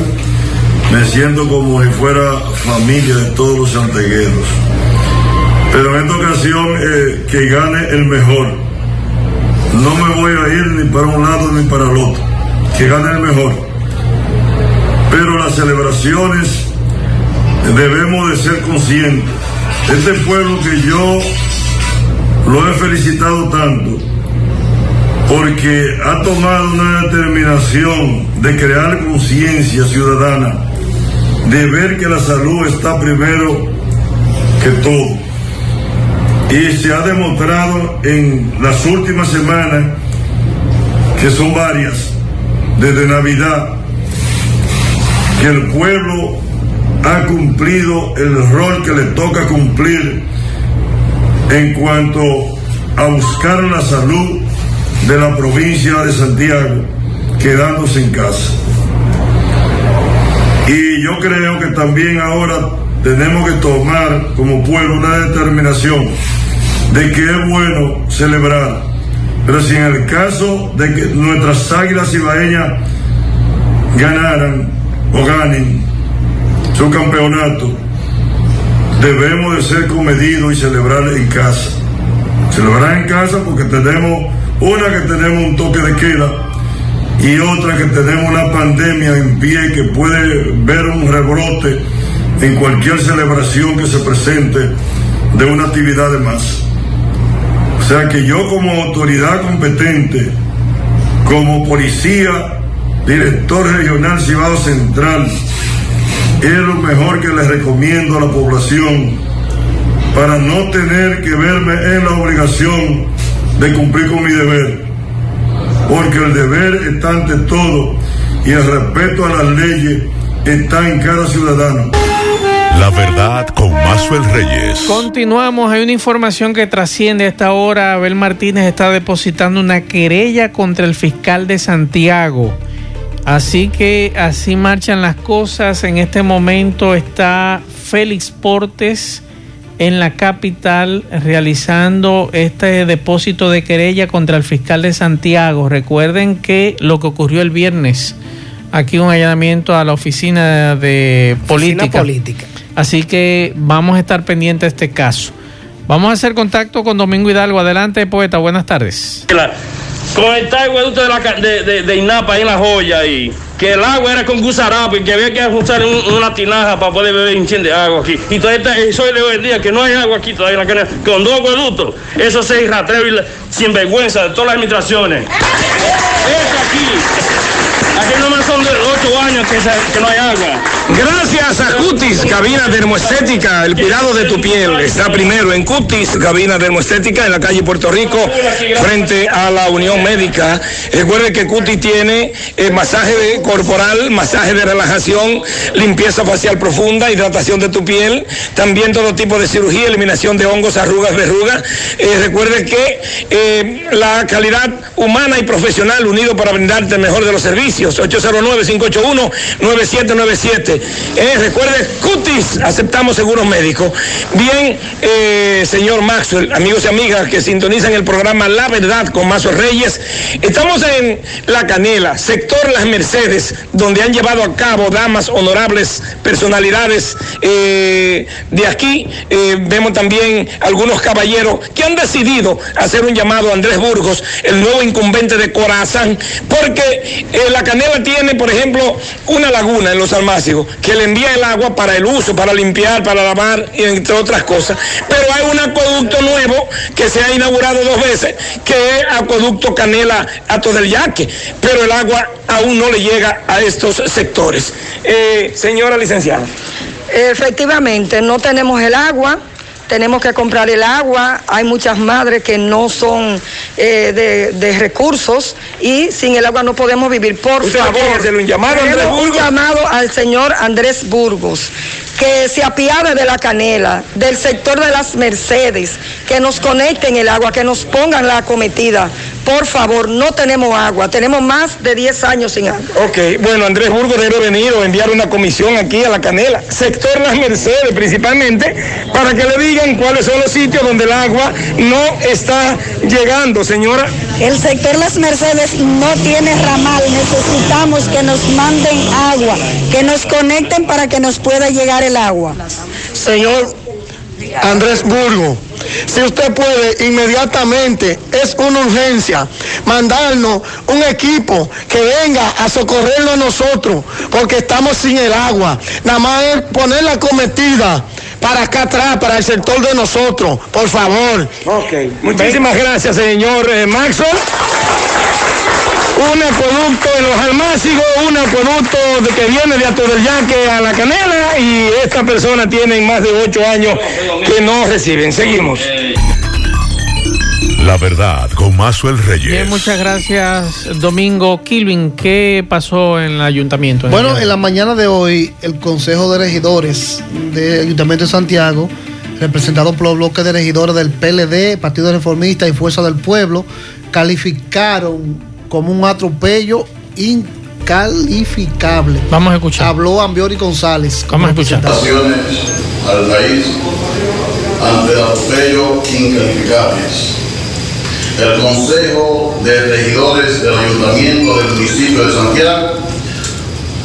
[SPEAKER 19] Me siento como si fuera familia de todos los santegueros. Pero en esta ocasión eh, que gane el mejor. No me voy a ir ni para un lado ni para el otro. Que gane el mejor. Pero las celebraciones debemos de ser conscientes. Este pueblo que yo lo he felicitado tanto porque ha tomado una determinación de crear conciencia ciudadana, de ver que la salud está primero que todo. Y se ha demostrado en las últimas semanas, que son varias, desde Navidad, que el pueblo ha cumplido el rol que le toca cumplir en cuanto a buscar la salud de la provincia de Santiago, quedándose en casa. Y yo creo que también ahora tenemos que tomar como pueblo una determinación de que es bueno celebrar, pero si en el caso de que nuestras águilas ibaeñas ganaran o ganen su campeonato, debemos de ser comedidos y celebrar en casa. Celebrar en casa porque tenemos una que tenemos un toque de queda y otra que tenemos una pandemia en pie que puede ver un rebrote en cualquier celebración que se presente de una actividad de más. O sea que yo como autoridad competente, como policía, director regional Cibao Central, es lo mejor que les recomiendo a la población para no tener que verme en la obligación de cumplir con mi deber. Porque el deber está ante todo y el respeto a las leyes está en cada ciudadano.
[SPEAKER 1] La verdad con Mazuel Reyes.
[SPEAKER 2] Continuamos, hay una información que trasciende a esta hora. Abel Martínez está depositando una querella contra el fiscal de Santiago. Así que así marchan las cosas. En este momento está Félix Portes en la capital realizando este depósito de querella contra el fiscal de Santiago. Recuerden que lo que ocurrió el viernes, aquí un allanamiento a la oficina de
[SPEAKER 4] Oficina
[SPEAKER 2] política.
[SPEAKER 4] política.
[SPEAKER 2] Así que vamos a estar pendientes de este caso. Vamos a hacer contacto con Domingo Hidalgo. Adelante, poeta. Buenas tardes.
[SPEAKER 20] La- con el de, de, de, de Inapa ahí en la joya ahí, que el agua era con gusarapo y que había que un- una tinaja para poder beber un de agua aquí. Y todavía está, eso es de hoy en día, que no hay agua aquí todavía en la canela, con dos acueductos. Eso seis rastreo y la- sinvergüenza de todas las administraciones. Eso aquí. Son años que, no hay agua.
[SPEAKER 13] Gracias a Cutis, cabina dermoestética, el cuidado de tu piel. Está primero en Cutis, cabina dermoestética en la calle Puerto Rico, frente a la Unión Médica. Recuerde que Cutis tiene eh, masaje corporal, masaje de relajación, limpieza facial profunda, hidratación de tu piel, también todo tipo de cirugía, eliminación de hongos, arrugas, verrugas. Eh, recuerde que eh, la calidad humana y profesional unido para brindarte el mejor de los servicios. 809-581-8081,
[SPEAKER 21] 809-581-9797. Eh, recuerde, Cutis, aceptamos seguros médicos. Bien, eh, señor Maxwell, amigos y amigas que sintonizan el programa La Verdad con Mazo Reyes, estamos en La Canela, sector Las Mercedes, donde han llevado a cabo damas honorables, personalidades eh, de aquí. Eh, vemos también algunos caballeros que han decidido hacer un llamado a Andrés Burgos, el nuevo incumbente de Corazán, porque La Canela tiene, por ejemplo, una laguna en los almácigos que le envía el agua para el uso, para limpiar, para lavar entre otras cosas. Pero hay un acueducto nuevo que se ha inaugurado dos veces, que es Acueducto Canela Ato del Yaque, pero el agua aún no le llega a estos sectores. Eh, señora licenciada.
[SPEAKER 22] Efectivamente, no tenemos el agua, tenemos que comprar el agua, hay muchas madres que no son eh, de, de recursos y sin el agua no podemos vivir. Por
[SPEAKER 21] ¿Usted
[SPEAKER 22] favor,
[SPEAKER 21] un llamado
[SPEAKER 22] un llamado al señor Andrés Burgos, que se apiade de la canela, del sector de las Mercedes, que nos conecten el agua, que nos pongan la acometida. Por favor, no tenemos agua, tenemos más de 10 años sin agua.
[SPEAKER 21] Ok, bueno, Andrés Burgos debe venir o enviar una comisión aquí a la Canela, sector Las Mercedes principalmente, para que le digan cuáles son los sitios donde el agua no está llegando, señora.
[SPEAKER 23] El sector Las Mercedes no tiene ramal, necesitamos que nos manden agua, que nos conecten para que nos pueda llegar el agua.
[SPEAKER 24] Señor Andrés Burgo, si usted puede inmediatamente, es una urgencia, mandarnos un equipo que venga a socorrernos a nosotros, porque estamos sin el agua. Nada más es poner la cometida para acá atrás, para el sector de nosotros, por favor.
[SPEAKER 21] Ok, muchísimas gracias, señor eh, Maxwell. Un acueducto en los almácigos, un acueducto de que viene de Ato del Yaque a la Canela y esta persona tiene más de ocho años que no reciben. Seguimos.
[SPEAKER 1] La verdad con Mazuel Reyes.
[SPEAKER 2] Bien, muchas gracias, Domingo. Kilvin, ¿qué pasó en el ayuntamiento?
[SPEAKER 3] Bueno, en la mañana de hoy, el Consejo de Regidores del Ayuntamiento de Santiago, representado por los bloques de regidores del PLD, Partido Reformista y Fuerza del Pueblo, calificaron como un atropello incalificable.
[SPEAKER 2] Vamos a escuchar.
[SPEAKER 3] Habló Ambiori González.
[SPEAKER 2] Vamos a escuchar.
[SPEAKER 25] Al país ante incalificables. El Consejo de Regidores del Ayuntamiento del municipio de Santiago,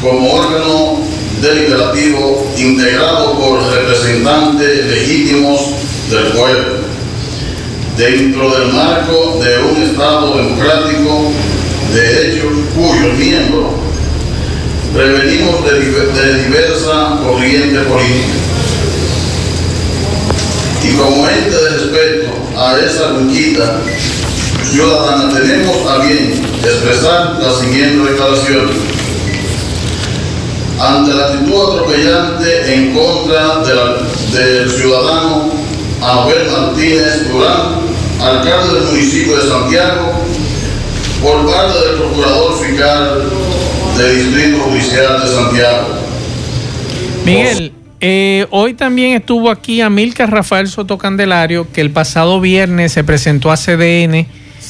[SPEAKER 25] como órgano deliberativo integrado por representantes legítimos del pueblo, dentro del marco de un Estado democrático de hecho cuyos miembros prevenimos de, de diversa corriente política. Y como ente de respeto a esa conquista ciudadana tenemos a bien expresar la siguiente declaración. Ante la actitud atropellante en contra del ciudadano Abel Martínez Durán, alcalde del municipio de Santiago, por parte del procurador fiscal del Distrito Judicial de Santiago.
[SPEAKER 2] Miguel, eh, hoy también estuvo aquí Amilcar Rafael Soto Candelario, que el pasado viernes se presentó a CDN,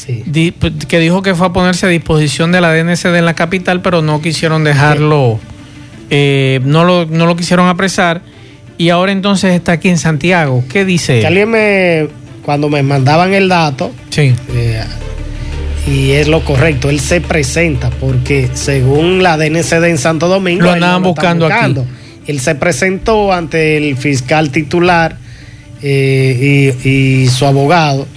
[SPEAKER 2] di- que dijo que fue a ponerse a disposición de la DNCD en la capital, pero no quisieron dejarlo, eh, no, lo, no lo quisieron apresar, y ahora entonces está aquí en Santiago. ¿Qué dice
[SPEAKER 4] Que
[SPEAKER 2] él?
[SPEAKER 4] alguien me, cuando me mandaban el dato,
[SPEAKER 2] Sí.
[SPEAKER 4] eh, y es lo correcto, él se presenta porque según la DNCD en Santo Domingo,
[SPEAKER 2] Lo andaban
[SPEAKER 4] no están
[SPEAKER 2] buscando aquí.
[SPEAKER 4] Él se presentó ante el fiscal titular eh, y, y su abogado.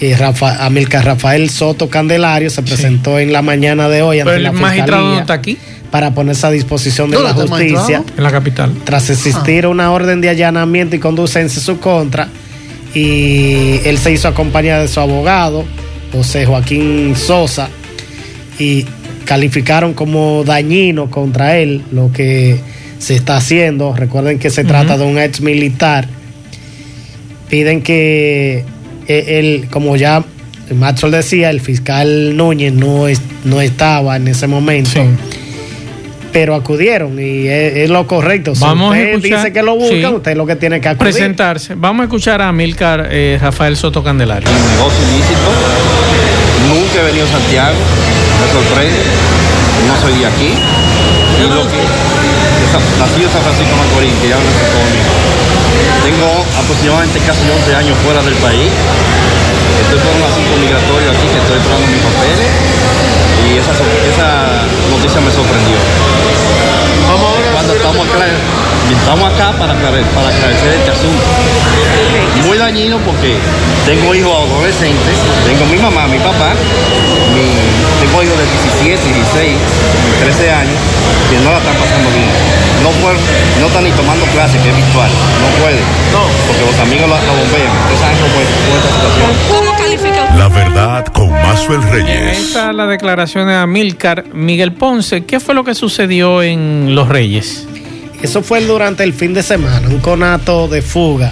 [SPEAKER 4] Eh, Rafa- Amilcar Rafael Soto Candelario se presentó en la mañana de hoy ante
[SPEAKER 2] Pero
[SPEAKER 4] la
[SPEAKER 2] el magistrado no está aquí.
[SPEAKER 4] para ponerse a disposición de
[SPEAKER 2] ¿Dónde
[SPEAKER 4] la justicia?
[SPEAKER 2] En la capital.
[SPEAKER 4] tras existir una orden de allanamiento y conducencia en su contra y él se hizo acompañar de su abogado José Joaquín Sosa y calificaron como dañino contra él lo que se está haciendo recuerden que se trata de un ex militar piden que eh, él como ya Maxwell decía el fiscal Núñez no, es- no estaba en ese momento pero acudieron y es, es lo correcto. Si
[SPEAKER 2] Vamos a
[SPEAKER 4] usted
[SPEAKER 2] escuchar-
[SPEAKER 4] dice que lo buscan,
[SPEAKER 2] sí.
[SPEAKER 4] usted es lo que tiene que acudir.
[SPEAKER 2] Presentarse. Vamos a escuchar a Amilcar eh, Rafael Soto Candelario.
[SPEAKER 26] negocio ilícito. Nunca he venido a Santiago, me sorprende. No soy de aquí.
[SPEAKER 27] Y lo que, nací en San Francisco de Macorís, que ya no se conmigo. Tengo aproximadamente casi 11 años fuera del país. Estoy por un asunto migratorio aquí, que estoy esperando mis papeles. Y esa, esa noticia me sorprendió. Estamos acá, estamos acá para, para aclarecer este asunto. Muy dañino porque tengo hijos adolescentes, tengo mi mamá, mi papá, mi- tengo hijos de 17, 16, 13 años que no la están pasando bien. No, pueden- no están ni tomando clases, que es virtual, no pueden. No. Porque los amigos la, la bombean. Ustedes saben cómo es, cómo es esta situación.
[SPEAKER 1] La verdad con Mazuel Reyes.
[SPEAKER 2] Esta es la declaración de Amílcar Miguel Ponce. ¿Qué fue lo que sucedió en Los Reyes?
[SPEAKER 4] Eso fue durante el fin de semana, un conato de fuga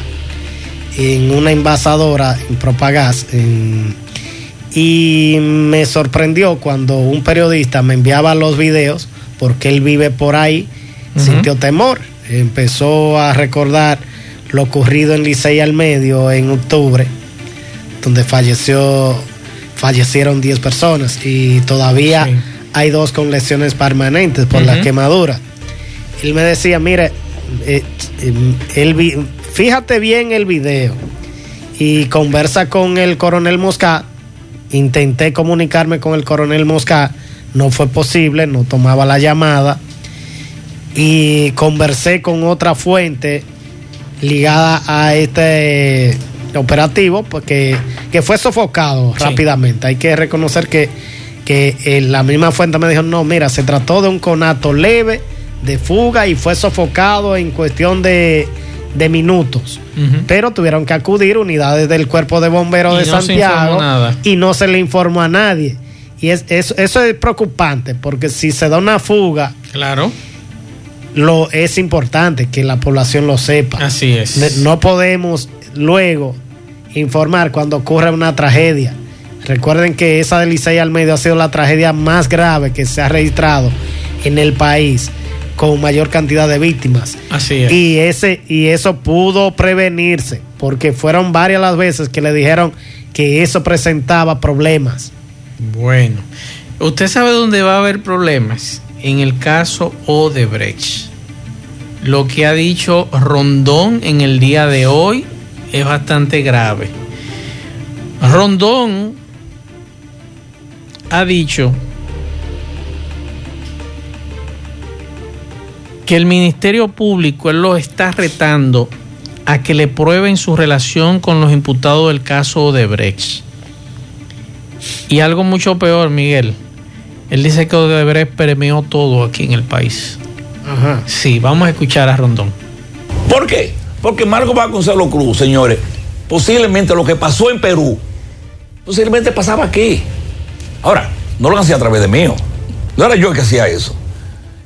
[SPEAKER 4] en una envasadora en Propagás. en- y me sorprendió cuando un periodista me enviaba los videos, porque él vive por ahí, sintió temor. Empezó a recordar lo ocurrido en Licey al Medio en octubre, donde falleció, fallecieron 10 personas y todavía hay dos con lesiones permanentes por la quemadura. Él me decía, mire, eh, eh, fíjate bien el video y conversa con el coronel Mosca. Intenté comunicarme con el coronel Mosca, no fue posible, no tomaba la llamada. Y conversé con otra fuente ligada a este operativo, porque que fue sofocado rápidamente. Hay que reconocer que, que eh, la misma fuente me dijo, no, mira, se trató de un conato leve de fuga y fue sofocado en cuestión de, de minutos. Pero tuvieron que acudir unidades del cuerpo de bomberos
[SPEAKER 2] Y
[SPEAKER 4] de
[SPEAKER 2] no
[SPEAKER 4] Santiago y no se le informó a nadie. Y es, eso, eso es preocupante, porque si se da una fuga,
[SPEAKER 2] Claro.
[SPEAKER 4] lo es importante que la población lo sepa.
[SPEAKER 2] Así es.
[SPEAKER 4] No podemos luego informar cuando ocurre una tragedia. Recuerden que esa de Licey al medio ha sido la tragedia más grave que se ha registrado en el país, con mayor cantidad de víctimas.
[SPEAKER 2] Así es.
[SPEAKER 4] Y, ese, y eso pudo prevenirse, porque fueron varias las veces que le dijeron que eso presentaba problemas.
[SPEAKER 2] Bueno, usted sabe dónde va a haber problemas. En el caso Odebrecht. Lo que ha dicho Rondón en el día de hoy es bastante grave. Rondón ha dicho que el Ministerio Público él los está retando a que le prueben su relación con los imputados del caso Odebrecht. Y algo mucho peor, Miguel. Él dice que Odebrecht permeó todo aquí en el país.
[SPEAKER 4] Ajá.
[SPEAKER 2] Sí, vamos a escuchar a Rondón.
[SPEAKER 28] ¿Por qué? Porque Marco Gonzalo Cruz, señores, posiblemente lo que pasó en Perú, posiblemente pasaba aquí. Ahora, no lo hacía a través de mí. No era yo el que hacía eso.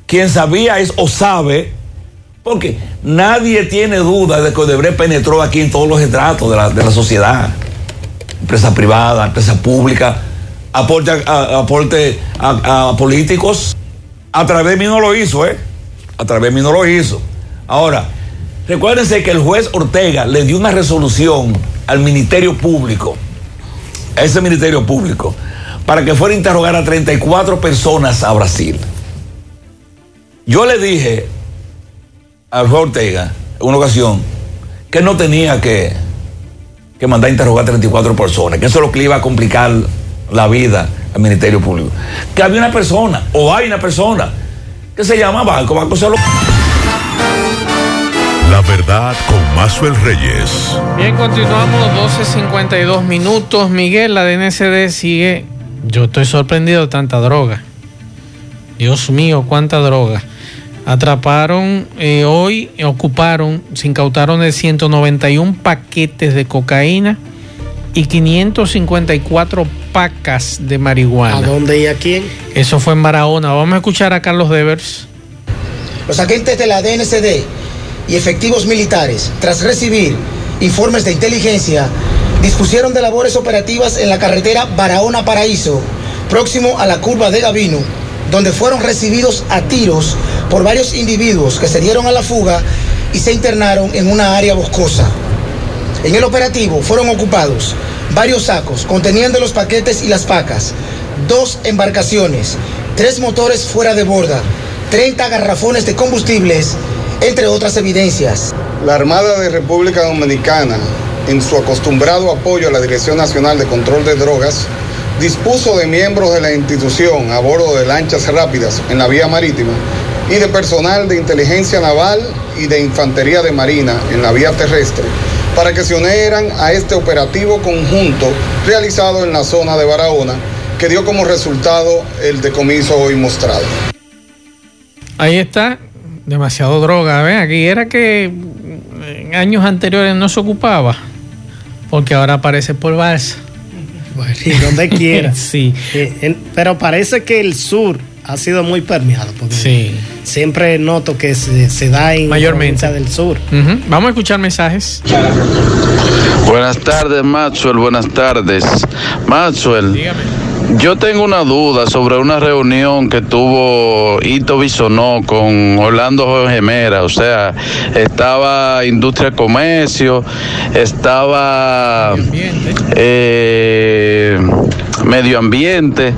[SPEAKER 28] Quien sabía es o sabe, porque nadie tiene duda de que Odebrecht penetró aquí en todos los estratos de la, de la sociedad. Empresa privada, empresa pública, aporte, a, aporte a políticos. A través de mí no lo hizo, ¿eh? A través de mí no lo hizo. Ahora, recuérdense que el juez Ortega le dio una resolución al Ministerio Público, a ese Ministerio Público, para que fuera a interrogar a 34 personas a Brasil. Yo le dije al juez Ortega, en una ocasión, que no tenía que, que mandar a interrogar a 34 personas, que eso es lo que le iba a complicar la vida al Ministerio Público. Que había una persona, o hay una persona, que se llama Banco, Banco lo...
[SPEAKER 1] La verdad con Mazuel Reyes.
[SPEAKER 2] Bien, continuamos 12.52 minutos. Miguel, la DNCD sigue. Yo estoy sorprendido de tanta droga. Dios mío, cuánta droga. Atraparon eh, hoy, ocuparon, se incautaron de 191 paquetes de cocaína y 554 pacas de marihuana.
[SPEAKER 4] ¿A dónde y a quién?
[SPEAKER 2] Eso fue en Barahona. Vamos a escuchar a Carlos Devers.
[SPEAKER 29] Los agentes de la DNCD y efectivos militares, tras recibir informes de inteligencia, dispusieron de labores operativas en la carretera Barahona-Paraíso, próximo a la curva de Gavino, donde fueron recibidos a tiros por varios individuos que se dieron a la fuga y se internaron en una área boscosa. En el operativo fueron ocupados varios sacos conteniendo los paquetes y las pacas, dos embarcaciones, tres motores fuera de borda, 30 garrafones de combustibles, entre otras evidencias.
[SPEAKER 30] La Armada de República Dominicana, en su acostumbrado apoyo a la Dirección Nacional de Control de Drogas, dispuso de miembros de la institución a bordo de lanchas rápidas en la vía marítima y de personal de inteligencia naval y de infantería de marina en la vía terrestre para que se unieran a este operativo conjunto realizado en la zona de Barahona que dio como resultado el decomiso hoy mostrado.
[SPEAKER 2] Ahí está, demasiado droga. ¿ven? Aquí era que en años anteriores no se ocupaba, porque ahora aparece por balsa.
[SPEAKER 4] Bueno, y donde quiera. <laughs>
[SPEAKER 2] sí.
[SPEAKER 4] Eh, pero parece que el sur ha sido muy permeado. Porque
[SPEAKER 2] Sí.
[SPEAKER 4] Siempre noto que se, se da en
[SPEAKER 2] Mayormente.
[SPEAKER 4] provincia del sur.
[SPEAKER 2] Vamos a escuchar mensajes.
[SPEAKER 31] Buenas tardes, Maxwell. Buenas tardes. Maxwell. Yo tengo una duda sobre una reunión que tuvo Ito Bisonó con Orlando Jorge Mera. O sea, estaba Industria Comercio, estaba eh, Medio Ambiente,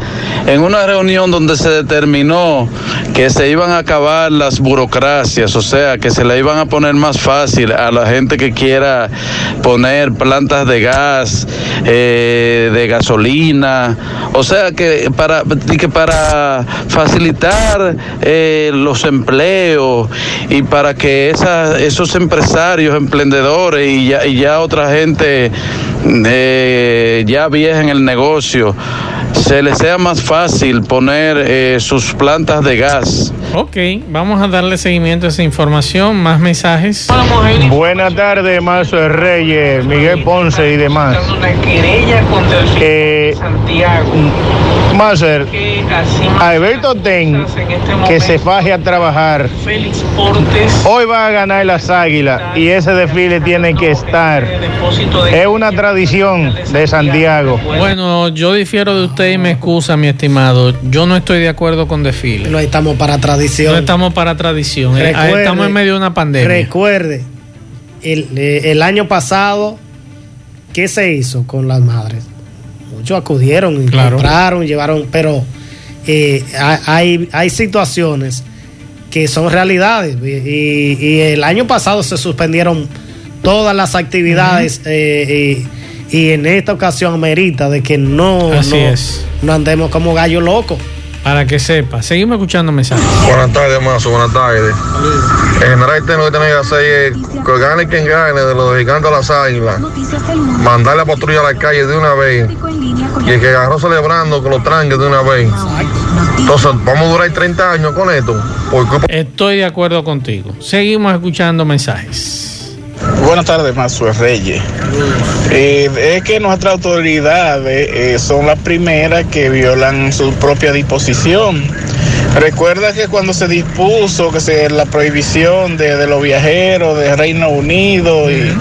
[SPEAKER 31] en una reunión donde se determinó que se iban a acabar las burocracias, o sea, que se le iban a poner más fácil a la gente que quiera poner plantas de gas, eh, de gasolina, o sea, que para, que para facilitar eh, los empleos y para que esa- esos empresarios, emprendedores y ya, y ya otra gente eh, ya vieja en el negocio, se les sea más fácil poner eh, sus plantas de gas.
[SPEAKER 2] Ok, vamos a darle seguimiento a esa información. Más mensajes.
[SPEAKER 17] Buenas tardes, Mazo Reyes, Miguel Ponce y demás. Eh, Mazer, Alberto Ten, que se faje a trabajar. Hoy va a ganar las águilas y ese desfile tiene que estar. Es una tradición de Santiago.
[SPEAKER 2] Bueno, yo difiero de usted y me excusa, mi estimado. Yo no estoy de acuerdo con desfile.
[SPEAKER 4] No estamos para tradición.
[SPEAKER 2] No estamos para tradición. Eh,
[SPEAKER 4] Recuerde-
[SPEAKER 2] estamos en medio de una pandemia.
[SPEAKER 4] Recuerde, el, eh, el año pasado, ¿qué se hizo con las madres? Muchos acudieron,
[SPEAKER 2] Claro.
[SPEAKER 4] compraron, llevaron, pero eh, ha- hay, hay situaciones que son realidades. Y, y el año pasado se suspendieron todas las actividades eh, y, y en esta ocasión merita de que no,
[SPEAKER 2] Así
[SPEAKER 4] no,
[SPEAKER 2] es.
[SPEAKER 4] no andemos como gallo loco.
[SPEAKER 2] Para que sepa. Seguimos escuchando mensajes.
[SPEAKER 32] Buenas tardes, Mazo, buenas tardes. En general, este lo que tiene que hacer es que gane quien gane de los gigantes de las águilas. Mandar la patrulla a la calle de una vez. Y el que agarró celebrando que lo tranque de una vez. Entonces, vamos a durar 30 años con esto. Porque
[SPEAKER 2] Estoy de acuerdo contigo. Seguimos escuchando mensajes.
[SPEAKER 33] Buenas tardes, Mazo Reyes. Eh, es que nuestras autoridades eh, son las primeras que violan su propia disposición. Recuerda que cuando se dispuso que la prohibición de, los viajeros de Reino Unido y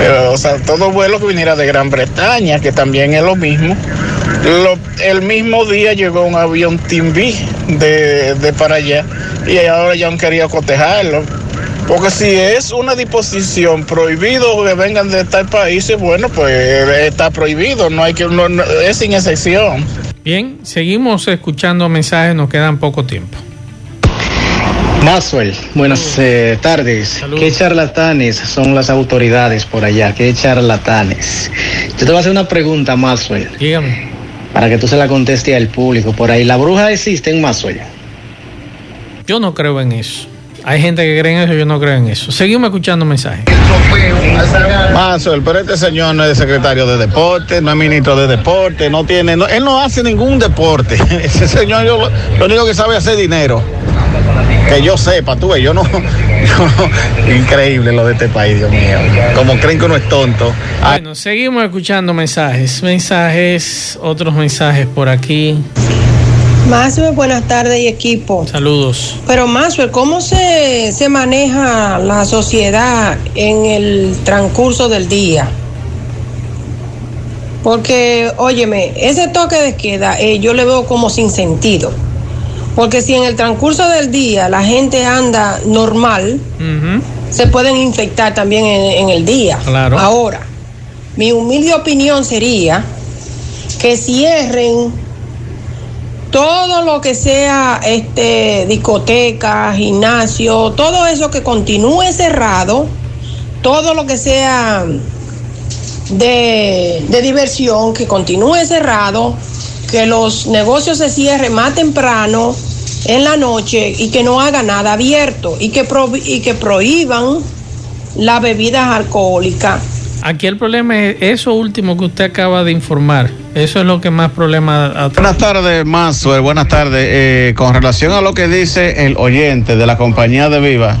[SPEAKER 33] eh, o sea, todo vuelo que viniera de Gran Bretaña, que también es lo mismo. El mismo día llegó un avión B de, de para allá y ahora ya han querido cotejarlo. Porque si es una disposición prohibido que vengan de tal país, bueno, pues está prohibido, no hay que, no- no- es sin excepción.
[SPEAKER 2] Bien, seguimos escuchando mensajes. Nos quedan poco tiempo.
[SPEAKER 34] Maxwell, buenas eh, tardes. ¿Qué charlatanes son las autoridades por allá? ¿Qué charlatanes? Yo te voy a hacer una pregunta, Maxwell.
[SPEAKER 2] Dígame.
[SPEAKER 34] Para que tú se la conteste al público por ahí. ¿La bruja existe en Maxwell?
[SPEAKER 2] Yo no creo en eso. Hay gente que cree en eso, yo no creo en eso. Seguimos escuchando mensajes.
[SPEAKER 17] Mazo, pero este señor no es secretario de deporte, no es ministro de deporte, no tiene, no- él no hace ningún deporte. <laughs> Ese señor yo, lo, único que sabe es hacer dinero. Que yo sepa, tú yo no, <laughs> yo Increíble lo de este país, Dios mío. Como creen que uno es tonto. Ay,
[SPEAKER 2] Bueno, seguimos escuchando mensajes. Mensajes, otros mensajes por aquí.
[SPEAKER 23] Maxwell, buenas tardes y equipo.
[SPEAKER 2] Saludos.
[SPEAKER 23] Pero Maxwell, ¿cómo se, se maneja la sociedad en el transcurso del día? Porque, óyeme, ese toque de queda eh, yo le veo como sin sentido. Porque si en el transcurso del día la gente anda normal, se pueden infectar también en, en el día.
[SPEAKER 2] Claro.
[SPEAKER 23] Ahora, mi humilde opinión sería que cierren todo lo que sea este discoteca, gimnasio, todo eso que continúe cerrado, todo lo que sea de, de diversión que continúe cerrado, que los negocios se cierren más temprano en la noche y que no haga nada abierto y que, pro- y que prohíban las bebidas alcohólicas.
[SPEAKER 2] Aquí el problema es eso último que usted acaba de informar. Eso es lo que más problema
[SPEAKER 9] Buenas tardes, Maxwell. Buenas tardes. Eh, con relación a lo que dice el oyente de la compañía de Viva,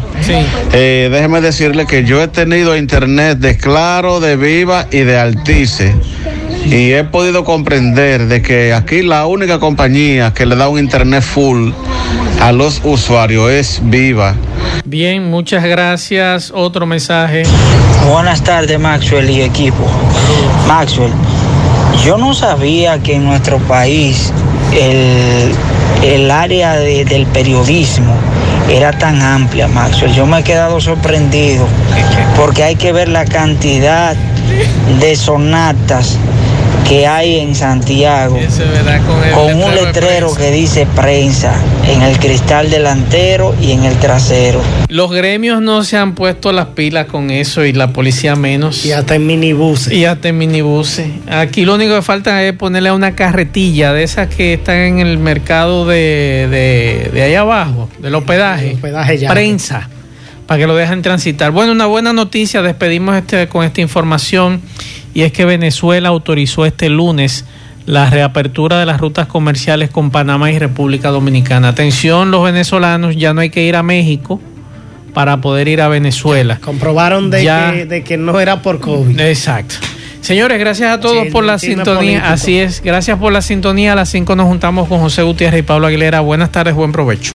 [SPEAKER 9] eh, déjeme decirle que yo he tenido internet de Claro, de Viva y de Altice. Y he podido comprender de que aquí la única compañía que le da un internet full a los usuarios es Viva.
[SPEAKER 2] Bien, muchas gracias. Otro mensaje.
[SPEAKER 35] Buenas tardes, Maxwell y equipo. Maxwell, yo no sabía que en nuestro país el, el área de- del periodismo era tan amplia, Maxwell. Yo me he quedado sorprendido porque hay que ver la cantidad de sonatas que hay en Santiago con un letrero que dice prensa en el cristal delantero y en el trasero.
[SPEAKER 2] Los gremios no se han puesto las pilas con eso y la policía menos. Y
[SPEAKER 4] hasta en minibuses.
[SPEAKER 2] Y hasta en minibuses. Aquí lo único que falta es ponerle una carretilla de esas que están en el mercado de, de, de allá abajo, del hospedaje.
[SPEAKER 4] hospedaje ya.
[SPEAKER 2] Prensa, para que lo dejen transitar. Bueno, una buena noticia, despedimos este, con esta información, y es que Venezuela autorizó este lunes la reapertura de las rutas comerciales con Panamá y República Dominicana. Atención los venezolanos, ya no hay que ir a México para poder ir a Venezuela.
[SPEAKER 4] Comprobaron de,
[SPEAKER 2] Ya.
[SPEAKER 4] que, de que no era por COVID.
[SPEAKER 2] Exacto. Señores, gracias a todos
[SPEAKER 4] Sí,
[SPEAKER 2] por la sintonía.
[SPEAKER 4] político.
[SPEAKER 2] Así es, gracias por la sintonía. A las 5 nos juntamos con José Gutiérrez y Pablo Aguilera. Buenas tardes, buen provecho.